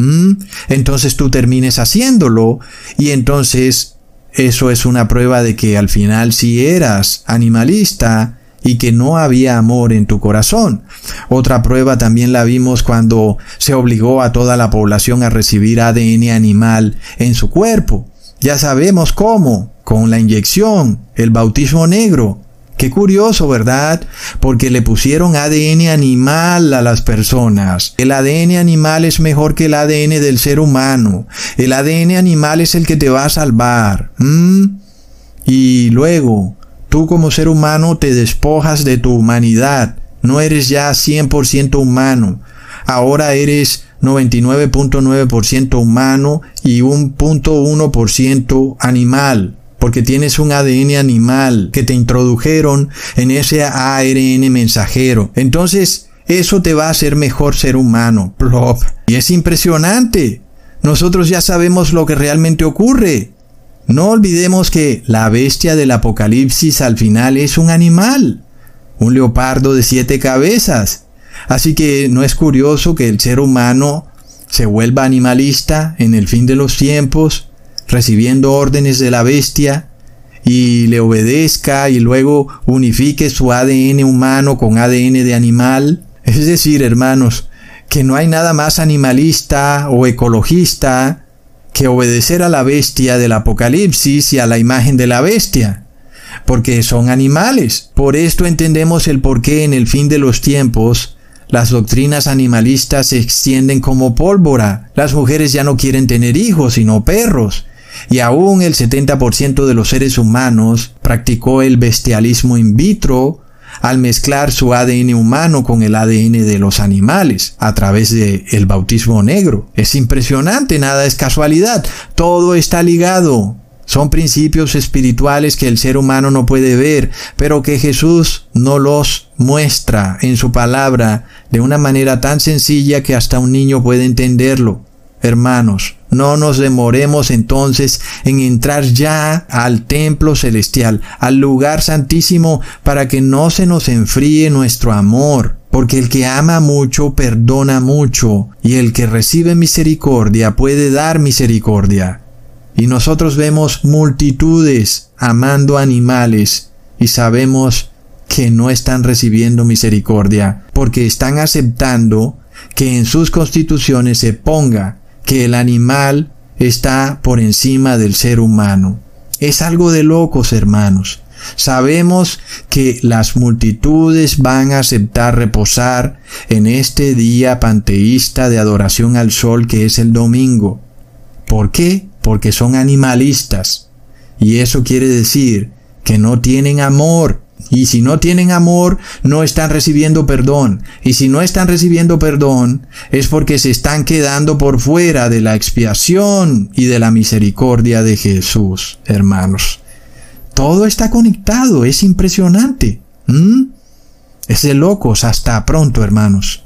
entonces tú termines haciéndolo y entonces eso es una prueba de que al final si eras animalista, y que no había amor en tu corazón. Otra prueba también la vimos cuando se obligó a toda la población a recibir ADN animal en su cuerpo. Ya sabemos cómo, con la inyección, el bautismo negro. Qué curioso, ¿verdad? Porque le pusieron ADN animal a las personas. El ADN animal es mejor que el ADN del ser humano. El ADN animal es el que te va a salvar. Y luego, Tú como ser humano te despojas de tu humanidad. No eres ya 100% humano. Ahora eres 99.9% humano y un animal. Porque tienes un ADN animal que te introdujeron en ese ARN mensajero. Entonces, eso te va a hacer mejor ser humano. Plop. Y es impresionante. Nosotros ya sabemos lo que realmente ocurre. No olvidemos que la bestia del Apocalipsis al final es un animal, un leopardo de siete cabezas. Así que no es curioso que el ser humano se vuelva animalista en el fin de los tiempos, recibiendo órdenes de la bestia, y le obedezca y luego unifique su ADN humano con ADN de animal. Es decir, hermanos, que no hay nada más animalista o ecologista que obedecer a la bestia del Apocalipsis y a la imagen de la bestia, porque son animales. Por esto entendemos el por qué en el fin de los tiempos las doctrinas animalistas se extienden como pólvora. Las mujeres ya no quieren tener hijos, sino perros. Y aún el 70% de los seres humanos practicó el bestialismo in vitro al mezclar su ADN humano con el ADN de los animales a través del el bautismo negro. Es impresionante, nada es casualidad, todo está ligado. Son principios espirituales que el ser humano no puede ver, pero que Jesús no los muestra en su palabra de una manera tan sencilla que hasta un niño puede entenderlo. Hermanos, no nos demoremos entonces en entrar ya al templo celestial, al lugar santísimo, para que no se nos enfríe nuestro amor. Porque el que ama mucho perdona mucho, y el que recibe misericordia puede dar misericordia. Y nosotros vemos multitudes amando animales, y sabemos que no están recibiendo misericordia, porque están aceptando que en sus constituciones se ponga que el animal está por encima del ser humano. Es algo de locos, hermanos. Sabemos que las multitudes van a aceptar reposar en este día panteísta de adoración al sol que es el domingo. ¿Por qué? Porque son animalistas. Y eso quiere decir que no tienen amor y si no tienen amor, no están recibiendo perdón. Y si no están recibiendo perdón, es porque se están quedando por fuera de la expiación y de la misericordia de Jesús, hermanos. Todo está conectado, es impresionante. ¿Mm? Es de locos. Hasta pronto, hermanos.